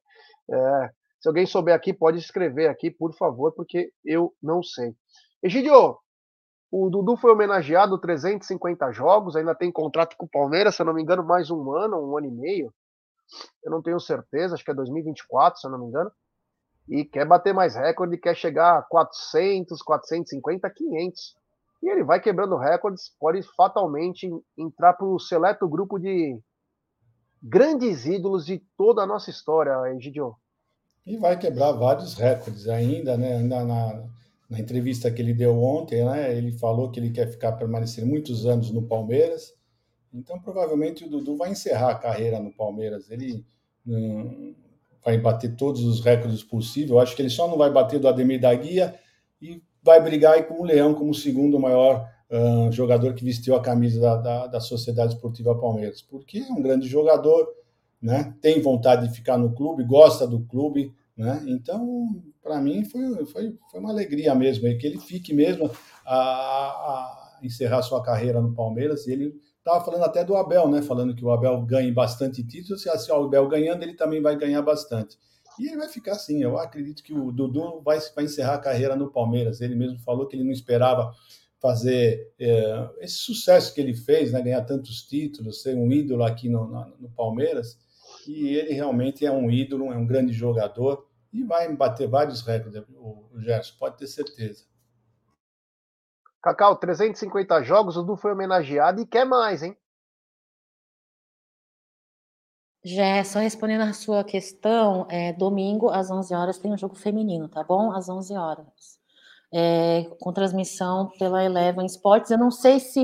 Speaker 1: é, se alguém souber aqui, pode escrever aqui, por favor, porque eu não sei. Egidio, o Dudu foi homenageado 350 jogos, ainda tem contrato com o Palmeiras, se eu não me engano, mais um ano, um ano e meio. Eu não tenho certeza, acho que é 2024, se eu não me engano. E quer bater mais recorde, quer chegar a 400, 450, 500. E ele vai quebrando recordes, pode fatalmente entrar para o seleto grupo de grandes ídolos de toda a nossa história, Egidio.
Speaker 2: E vai quebrar vários recordes ainda, né? Ainda na, Na entrevista que ele deu ontem, né, ele falou que ele quer ficar permanecer muitos anos no Palmeiras. Então, provavelmente o Dudu vai encerrar a carreira no Palmeiras. Ele hum, vai bater todos os recordes possíveis. Eu acho que ele só não vai bater do Ademir da Guia e vai brigar com o Leão como o segundo maior uh, jogador que vestiu a camisa da, da, da, Sociedade Esportiva Palmeiras, porque é um grande jogador, né? tem vontade de ficar no clube, gosta do clube, né? Então, para mim, foi, foi, foi uma alegria mesmo, que ele fique mesmo a, a encerrar sua carreira no Palmeiras. E ele estava falando até do Abel, né? Falando que o Abel ganhe bastante títulos, e assim, o Abel ganhando, ele também vai ganhar bastante. E ele vai ficar assim. Eu acredito que o Dudu vai, vai encerrar a carreira no Palmeiras. Ele mesmo falou que ele não esperava fazer é, esse sucesso que ele fez, né, ganhar tantos títulos, ser um ídolo aqui no, no, no, Palmeiras. E ele realmente é um ídolo, é um grande jogador e vai bater vários recordes, o, Gerson, pode ter certeza.
Speaker 1: Cacau, 350 jogos, o Du foi homenageado e quer mais, hein?
Speaker 3: Já só respondendo a sua questão, é, domingo às 11 horas tem um jogo feminino, tá bom? Às 11 horas. É, com transmissão pela Eleven Sports. Eu não sei se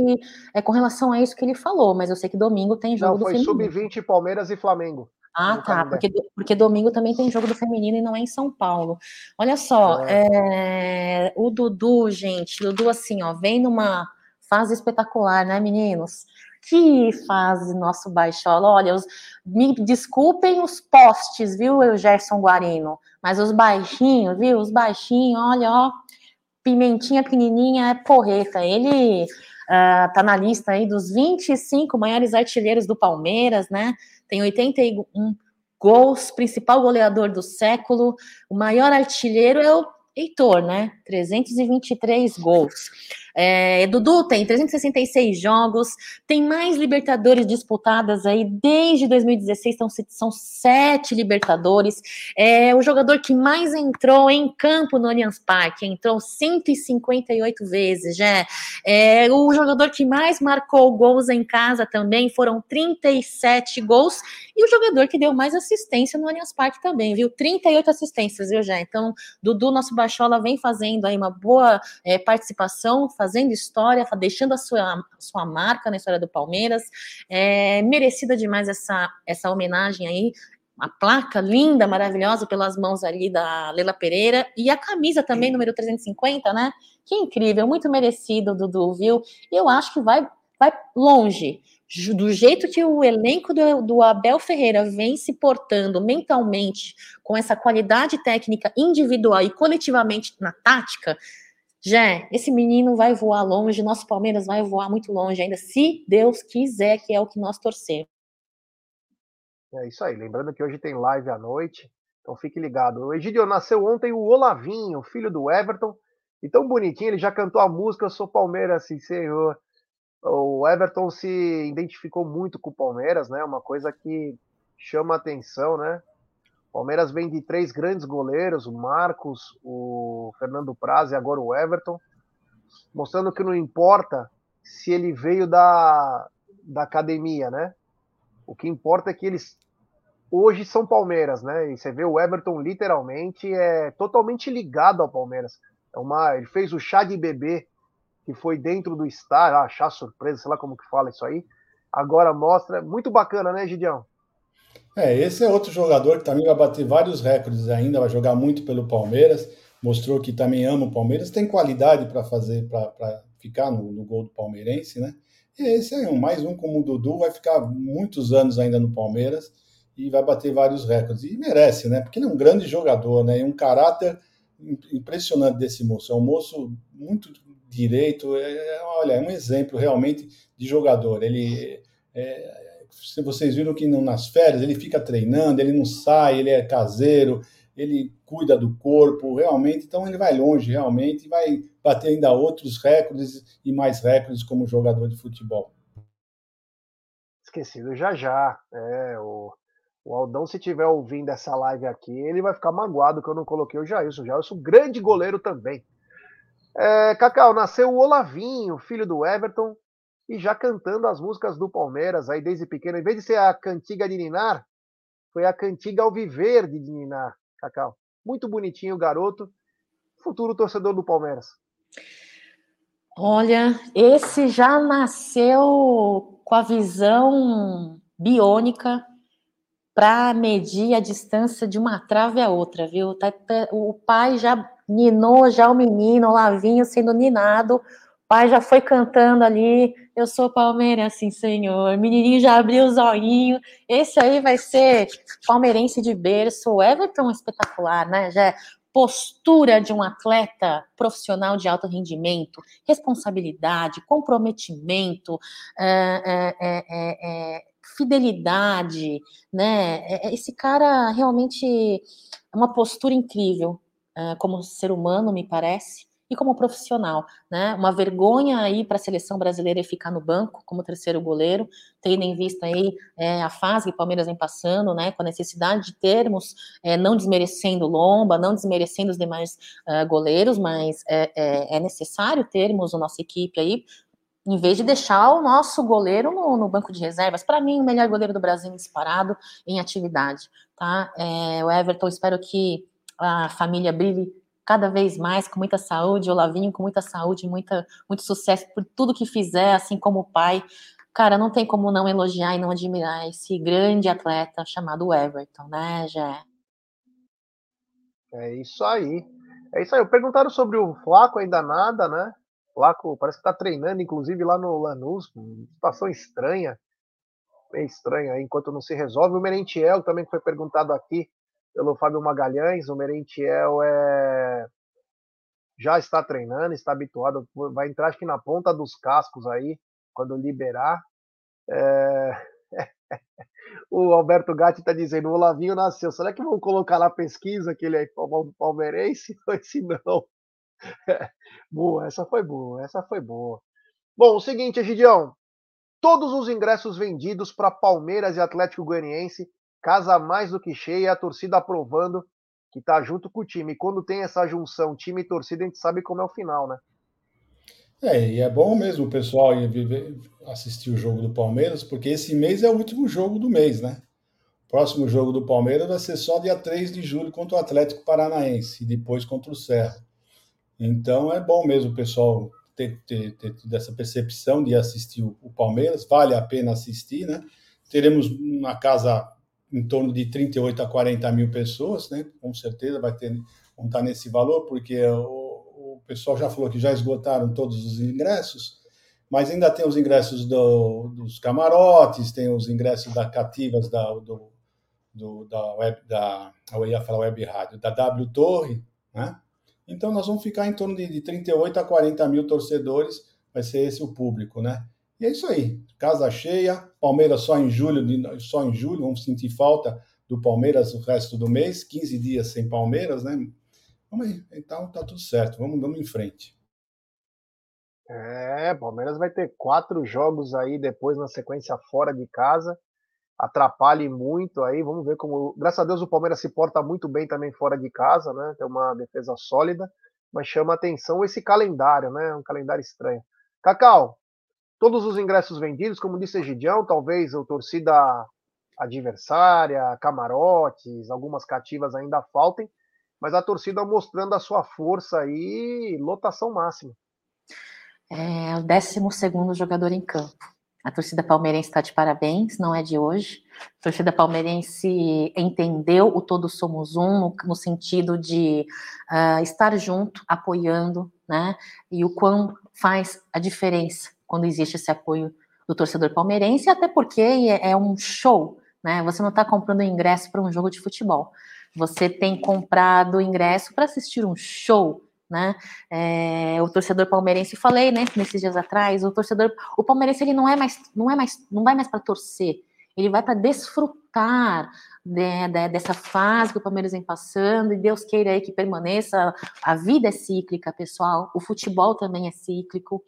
Speaker 3: é com relação a isso que ele falou, mas eu sei que domingo tem jogo não,
Speaker 1: do feminino. Foi sub-20 Palmeiras e Flamengo.
Speaker 3: Ah, tá, porque, porque domingo também tem jogo do feminino e não é em São Paulo. Olha só, é. É, o Dudu, gente, Dudu assim, ó, vem numa fase espetacular, né, meninos? Que fase nosso baixola. Olha, os, me desculpem os postes, viu, o Gerson Guarino, mas os baixinhos, viu, os baixinhos, olha, ó, pimentinha pequenininha é porreta. Ele uh, tá na lista aí dos 25 maiores artilheiros do Palmeiras, né? Tem 81 gols, principal goleador do século, o maior artilheiro é o Heitor, né? 323 gols. É, Dudu tem 366 jogos, tem mais Libertadores disputadas aí desde 2016, então são sete Libertadores. É o jogador que mais entrou em campo no Allianz Parque, entrou 158 vezes, já. É o jogador que mais marcou gols em casa também, foram 37 gols, e o jogador que deu mais assistência no Allianz Parque também, viu? 38 assistências, viu, já? Então, Dudu, nosso Baixola, vem fazendo aí uma boa é, participação, fazendo história, deixando a sua, sua marca na história do Palmeiras. É merecida demais essa, essa homenagem aí. A placa linda, maravilhosa, pelas mãos ali da Lela Pereira. E a camisa também, número 350, né? Que incrível, muito merecido, Dudu, viu? Eu acho que vai, vai longe do jeito que o elenco do, do, Abel Ferreira vem se portando mentalmente, com essa qualidade técnica individual e coletivamente na tática, Jé, esse menino vai voar longe, nosso Palmeiras vai voar muito longe ainda, se Deus quiser, que é o que nós torcemos.
Speaker 1: É isso aí. Lembrando que hoje tem live à noite, então fique ligado. O Egidio nasceu ontem o Olavinho, filho do Everton, e tão bonitinho, ele já cantou a música Eu sou Palmeiras, sim, senhor. O Everton se identificou muito com o Palmeiras, né? Uma coisa que chama atenção, né? Palmeiras vem de três grandes goleiros, o Marcos, o Fernando Praz e agora o Everton, mostrando que não importa se ele veio da, da academia, né? O que importa é que eles hoje são Palmeiras, né? E você vê o Everton literalmente é totalmente ligado ao Palmeiras. É uma, ele fez o chá de bebê que foi dentro do estádio, ah, chá surpresa, sei lá como que fala isso aí. Agora mostra, muito bacana, né, Gideão?
Speaker 2: É, esse é outro jogador que também vai bater vários recordes ainda, vai jogar muito pelo Palmeiras, mostrou que também ama o Palmeiras, tem qualidade para fazer, para ficar no, no, gol do palmeirense, né? E esse é um, mais um como o Dudu, vai ficar muitos anos ainda no Palmeiras e vai bater vários recordes. E merece, né? Porque ele é um grande jogador, né? E um caráter impressionante desse moço. É um moço muito direito, é, é olha, é um exemplo realmente de jogador. Ele é, se vocês viram que nas férias ele fica treinando, ele não sai, ele é caseiro, ele cuida do corpo, realmente, então ele vai longe, realmente, e vai bater ainda outros recordes e mais recordes como jogador de futebol.
Speaker 1: Esquecido já já. É, o, o Aldão, se tiver ouvindo essa live aqui, ele vai ficar magoado que eu não coloquei o Jailson. O Jailson, grande goleiro também. É, Cacau, nasceu o Olavinho, filho do Everton, e já cantando as músicas do Palmeiras aí desde pequeno. Em vez de ser a cantiga de Ninar, foi a cantiga ao viver de Ninar, Cacau. Muito bonitinho o garoto. futuro torcedor do Palmeiras?
Speaker 3: Olha, esse já nasceu com a visão biônica para medir a distância de uma trave a outra, viu? Tá, tá, o pai já ninou já o menino, o Lavinho sendo ninado, pai já foi cantando ali, eu sou palmeirense, sim, senhor. Menininho já abriu o zoinho. Esse aí vai ser palmeirense de berço. O Everton é espetacular, né? Já é postura de um atleta profissional de alto rendimento, responsabilidade, comprometimento, é, é, é, fidelidade, né? Esse cara realmente é uma postura incrível como ser humano, me parece e como profissional, né? Uma vergonha aí para a seleção brasileira ficar no banco como terceiro goleiro, tendo em vista aí é, a fase que o Palmeiras vem passando, né? Com a necessidade de termos, é, não desmerecendo Lomba, não desmerecendo os demais uh, goleiros, mas é, é, é, necessário termos a nossa equipe aí. Em vez de deixar o nosso goleiro no, no banco de reservas, para mim, o melhor goleiro do Brasil disparado em atividade, tá? É, o Everton, espero que a família brilhe cada vez mais, com muita saúde, o Lavinho com muita saúde, muita, muito sucesso por tudo que fizer, assim como o pai. Cara, não tem como não elogiar e não admirar esse grande atleta chamado Everton, né, Jé?
Speaker 1: É isso aí. É isso aí. Perguntaram sobre o Flaco, ainda nada, né? O Flaco parece que tá treinando, inclusive lá no Lanús, situação estranha, bem estranha, enquanto não se resolve. O Merentiel também foi perguntado aqui, pelo Fábio Magalhães. O Merentiel é... já está treinando, está habituado, vai entrar acho que na ponta dos cascos aí, quando liberar. É... o Alberto Gatti está dizendo: o Olavinho nasceu. Será que vão colocar na pesquisa que ele é palmeirense? Ou se não? boa, essa foi boa, essa foi boa. Bom, o seguinte, Egidião. Todos os ingressos vendidos para Palmeiras e Atlético Goianiense casa mais do que cheia, a torcida aprovando que tá junto com o time. E quando tem essa junção time e torcida, a gente sabe como é o final, né?
Speaker 2: É, e é bom mesmo o pessoal ir assistir o jogo do Palmeiras, porque esse mês é o último jogo do mês, né? O próximo jogo do Palmeiras vai ser só dia 3 de julho contra o Atlético Paranaense e depois contra o Serra. Então é bom mesmo o pessoal ter, ter, ter essa percepção de assistir o, o Palmeiras, vale a pena assistir, né? Teremos na casa em torno de 38 a 40 mil pessoas, né? Com certeza vai ter, vão estar nesse valor, porque o, o pessoal já falou que já esgotaram todos os ingressos, mas ainda tem os ingressos do, dos camarotes, tem os ingressos da cativas da, do, do, da web, da, eu ia falar web rádio, da W Torre, né? Então nós vamos ficar em torno de, de 38 a 40 mil torcedores, vai ser esse o público, né? E é isso aí. Casa cheia, Palmeiras só em julho, só em julho, vamos sentir falta do Palmeiras o resto do mês, 15 dias sem Palmeiras, né? Vamos aí, então tá tudo certo, vamos, vamos em frente.
Speaker 1: É, Palmeiras vai ter quatro jogos aí depois na sequência fora de casa. Atrapalhe muito aí, vamos ver como. Graças a Deus o Palmeiras se porta muito bem também fora de casa, né? Tem uma defesa sólida, mas chama atenção esse calendário, né? Um calendário estranho. Cacau, todos os ingressos vendidos, como disse Egidião, talvez a torcida adversária, camarotes, algumas cativas ainda faltem, mas a torcida mostrando a sua força aí, lotação máxima.
Speaker 3: É o 12 jogador em campo. A torcida palmeirense está de parabéns, não é de hoje. A torcida palmeirense entendeu o Todos Somos Um, no, no sentido de uh, estar junto, apoiando, né? E o quão faz a diferença quando existe esse apoio do torcedor palmeirense, até porque é, é um show, né? Você não está comprando ingresso para um jogo de futebol, você tem comprado ingresso para assistir um show, né? É, o torcedor palmeirense, falei, né, nesses dias atrás, o torcedor, o palmeirense ele não é mais, não é mais, não vai mais para torcer, ele vai para desfrutar de, de, dessa fase que o Palmeiras vem passando, e Deus queira aí que permaneça. A vida é cíclica, pessoal, o futebol também é cíclico.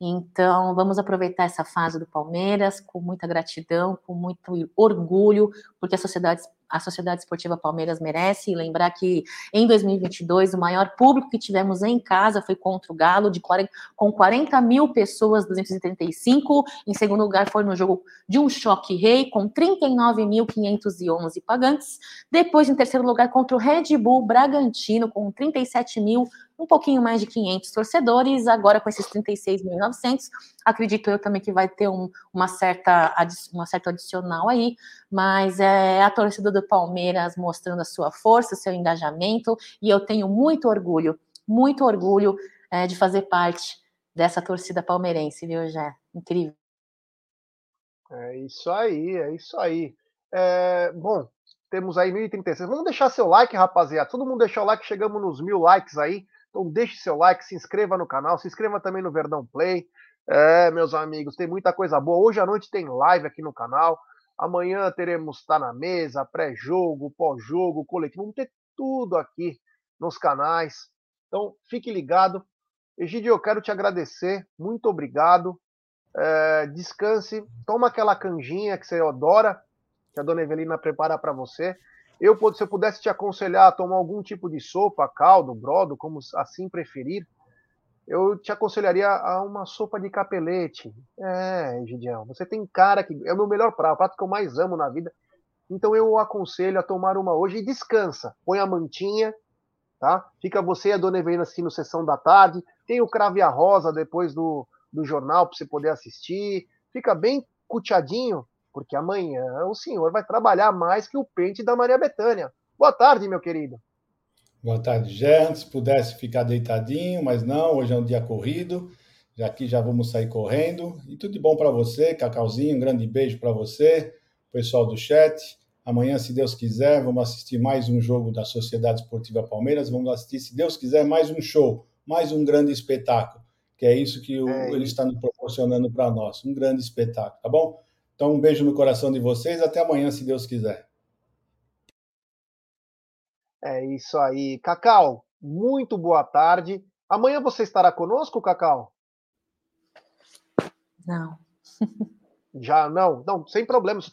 Speaker 3: Então, vamos aproveitar essa fase do Palmeiras com muita gratidão, com muito orgulho, porque a sociedade, a Sociedade Esportiva Palmeiras merece. E lembrar que em 2022, o maior público que tivemos em casa foi contra o Galo, de 40, com 40 mil pessoas, 235. Em segundo lugar, foi no jogo de um choque rei, com 39.511 pagantes. Depois, em terceiro lugar, contra o Red Bull Bragantino, com 37 mil um pouquinho mais de 500 torcedores, agora com esses 36.900, acredito eu também que vai ter um, uma, certa, uma certa adicional aí, mas é a torcida do Palmeiras mostrando a sua força, seu engajamento, e eu tenho muito orgulho, muito orgulho é, de fazer parte dessa torcida palmeirense, viu, Jé? Incrível.
Speaker 1: É isso aí, é isso aí. É, bom, temos aí 1036. Vamos deixar seu like, rapaziada. Todo mundo deixou o like, chegamos nos mil likes aí. Então deixe seu like, se inscreva no canal, se inscreva também no Verdão Play. É, meus amigos, tem muita coisa boa. Hoje à noite tem live aqui no canal. Amanhã teremos Tá na Mesa, pré-jogo, pós-jogo, coletivo. Vamos ter tudo aqui nos canais. Então fique ligado. Egidio, eu quero te agradecer. Muito obrigado. É, descanse, toma aquela canjinha que você adora que a dona Evelina prepara para você. Eu, se eu pudesse te aconselhar a tomar algum tipo de sopa, caldo, brodo, como assim preferir, eu te aconselharia a uma sopa de capelete. É, Gideão, você tem cara que é o meu melhor prato, o prato que eu mais amo na vida. Então eu aconselho a tomar uma hoje e descansa. Põe a mantinha, tá? Fica você e a dona Evelina assistindo sessão da tarde. Tem o Crave a Rosa depois do, do jornal para você poder assistir. Fica bem cuteadinho porque amanhã o senhor vai trabalhar mais que o pente da Maria Bethânia. Boa tarde, meu querido.
Speaker 2: Boa tarde, Gerson. Se pudesse ficar deitadinho, mas não, hoje é um dia corrido. Já aqui já vamos sair correndo. E tudo de bom para você, Cacauzinho. Um grande beijo para você, pessoal do chat. Amanhã, se Deus quiser, vamos assistir mais um jogo da Sociedade Esportiva Palmeiras. Vamos assistir, se Deus quiser, mais um show, mais um grande espetáculo, que é isso que o, é. ele está nos proporcionando para nós. Um grande espetáculo, tá bom? Então, um beijo no coração de vocês. Até amanhã, se Deus quiser.
Speaker 1: É isso aí. Cacau, muito boa tarde. Amanhã você estará conosco, Cacau?
Speaker 3: Não.
Speaker 1: Já não? Não, sem problema. Só,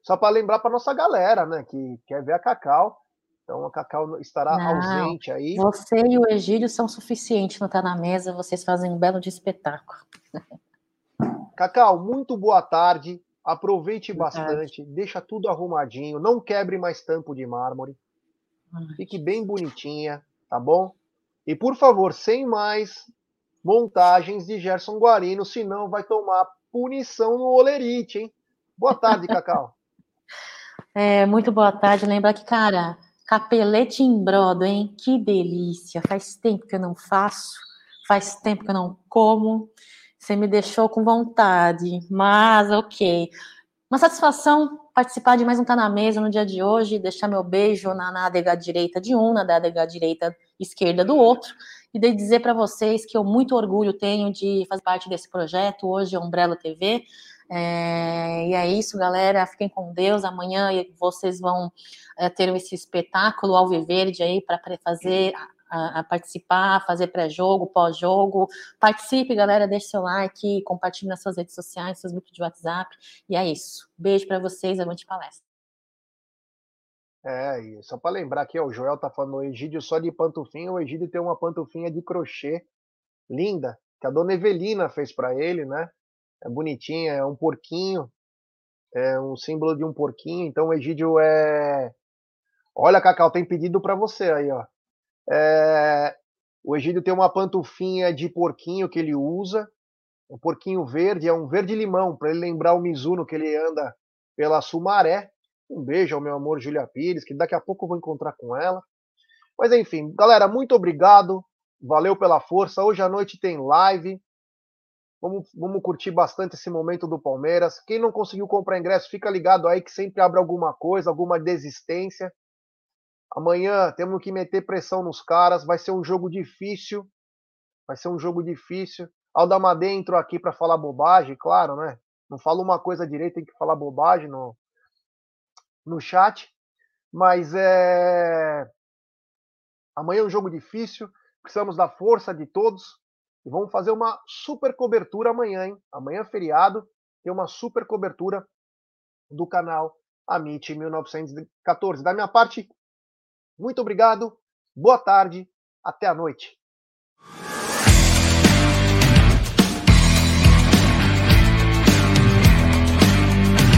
Speaker 1: só para lembrar para nossa galera, né, que quer ver a Cacau. Então a Cacau estará não, ausente aí.
Speaker 3: Você e o Egílio são suficientes não estar na mesa, vocês fazem um belo de espetáculo.
Speaker 1: Cacau, muito boa tarde. Aproveite bastante, deixa tudo arrumadinho, não quebre mais tampo de mármore. Fique bem bonitinha, tá bom? E por favor, sem mais montagens de Gerson Guarino, senão vai tomar punição no Olerite, hein? Boa tarde, Cacau.
Speaker 3: É, muito boa tarde. Lembra que, cara, capelete em brodo, hein? Que delícia. Faz tempo que eu não faço, faz tempo que eu não como. Você me deixou com vontade, mas ok. Uma satisfação participar de mais um Tá na Mesa no dia de hoje, deixar meu beijo na nádega direita de um, na nádega direita esquerda do outro, e de dizer para vocês que eu muito orgulho tenho de fazer parte desse projeto, hoje é Umbrella TV, é, e é isso, galera. Fiquem com Deus. Amanhã vocês vão é, ter esse espetáculo ao Viverde aí para fazer a, a participar, fazer pré-jogo, pós-jogo. Participe, galera, deixe seu like, compartilhe nas suas redes sociais, seus grupos de WhatsApp. E é isso. Beijo para vocês, avante palestra.
Speaker 1: É, e só para lembrar aqui, o Joel tá falando o Egídio só de pantufinha, o Egídio tem uma pantufinha de crochê linda, que a dona Evelina fez para ele, né? É bonitinha, é um porquinho, é um símbolo de um porquinho, então o Egídio é Olha, Cacau, tem pedido para você aí, ó. É, o Egídio tem uma pantufinha de porquinho que ele usa, um porquinho verde, é um verde-limão, para ele lembrar o Mizuno que ele anda pela Sumaré. Um beijo ao meu amor Julia Pires, que daqui a pouco eu vou encontrar com ela. Mas enfim, galera, muito obrigado. Valeu pela força. Hoje à noite tem live. Vamos, vamos curtir bastante esse momento do Palmeiras. Quem não conseguiu comprar ingresso, fica ligado aí que sempre abre alguma coisa, alguma desistência. Amanhã temos que meter pressão nos caras. Vai ser um jogo difícil. Vai ser um jogo difícil. Aldamadê entrou aqui para falar bobagem, claro, né? Não fala uma coisa direita, tem que falar bobagem no, no chat. Mas é. Amanhã é um jogo difícil. Precisamos da força de todos. E vamos fazer uma super cobertura amanhã, hein? Amanhã, é feriado, tem uma super cobertura do canal Amit 1914. Da minha parte, muito obrigado, boa tarde, até a noite.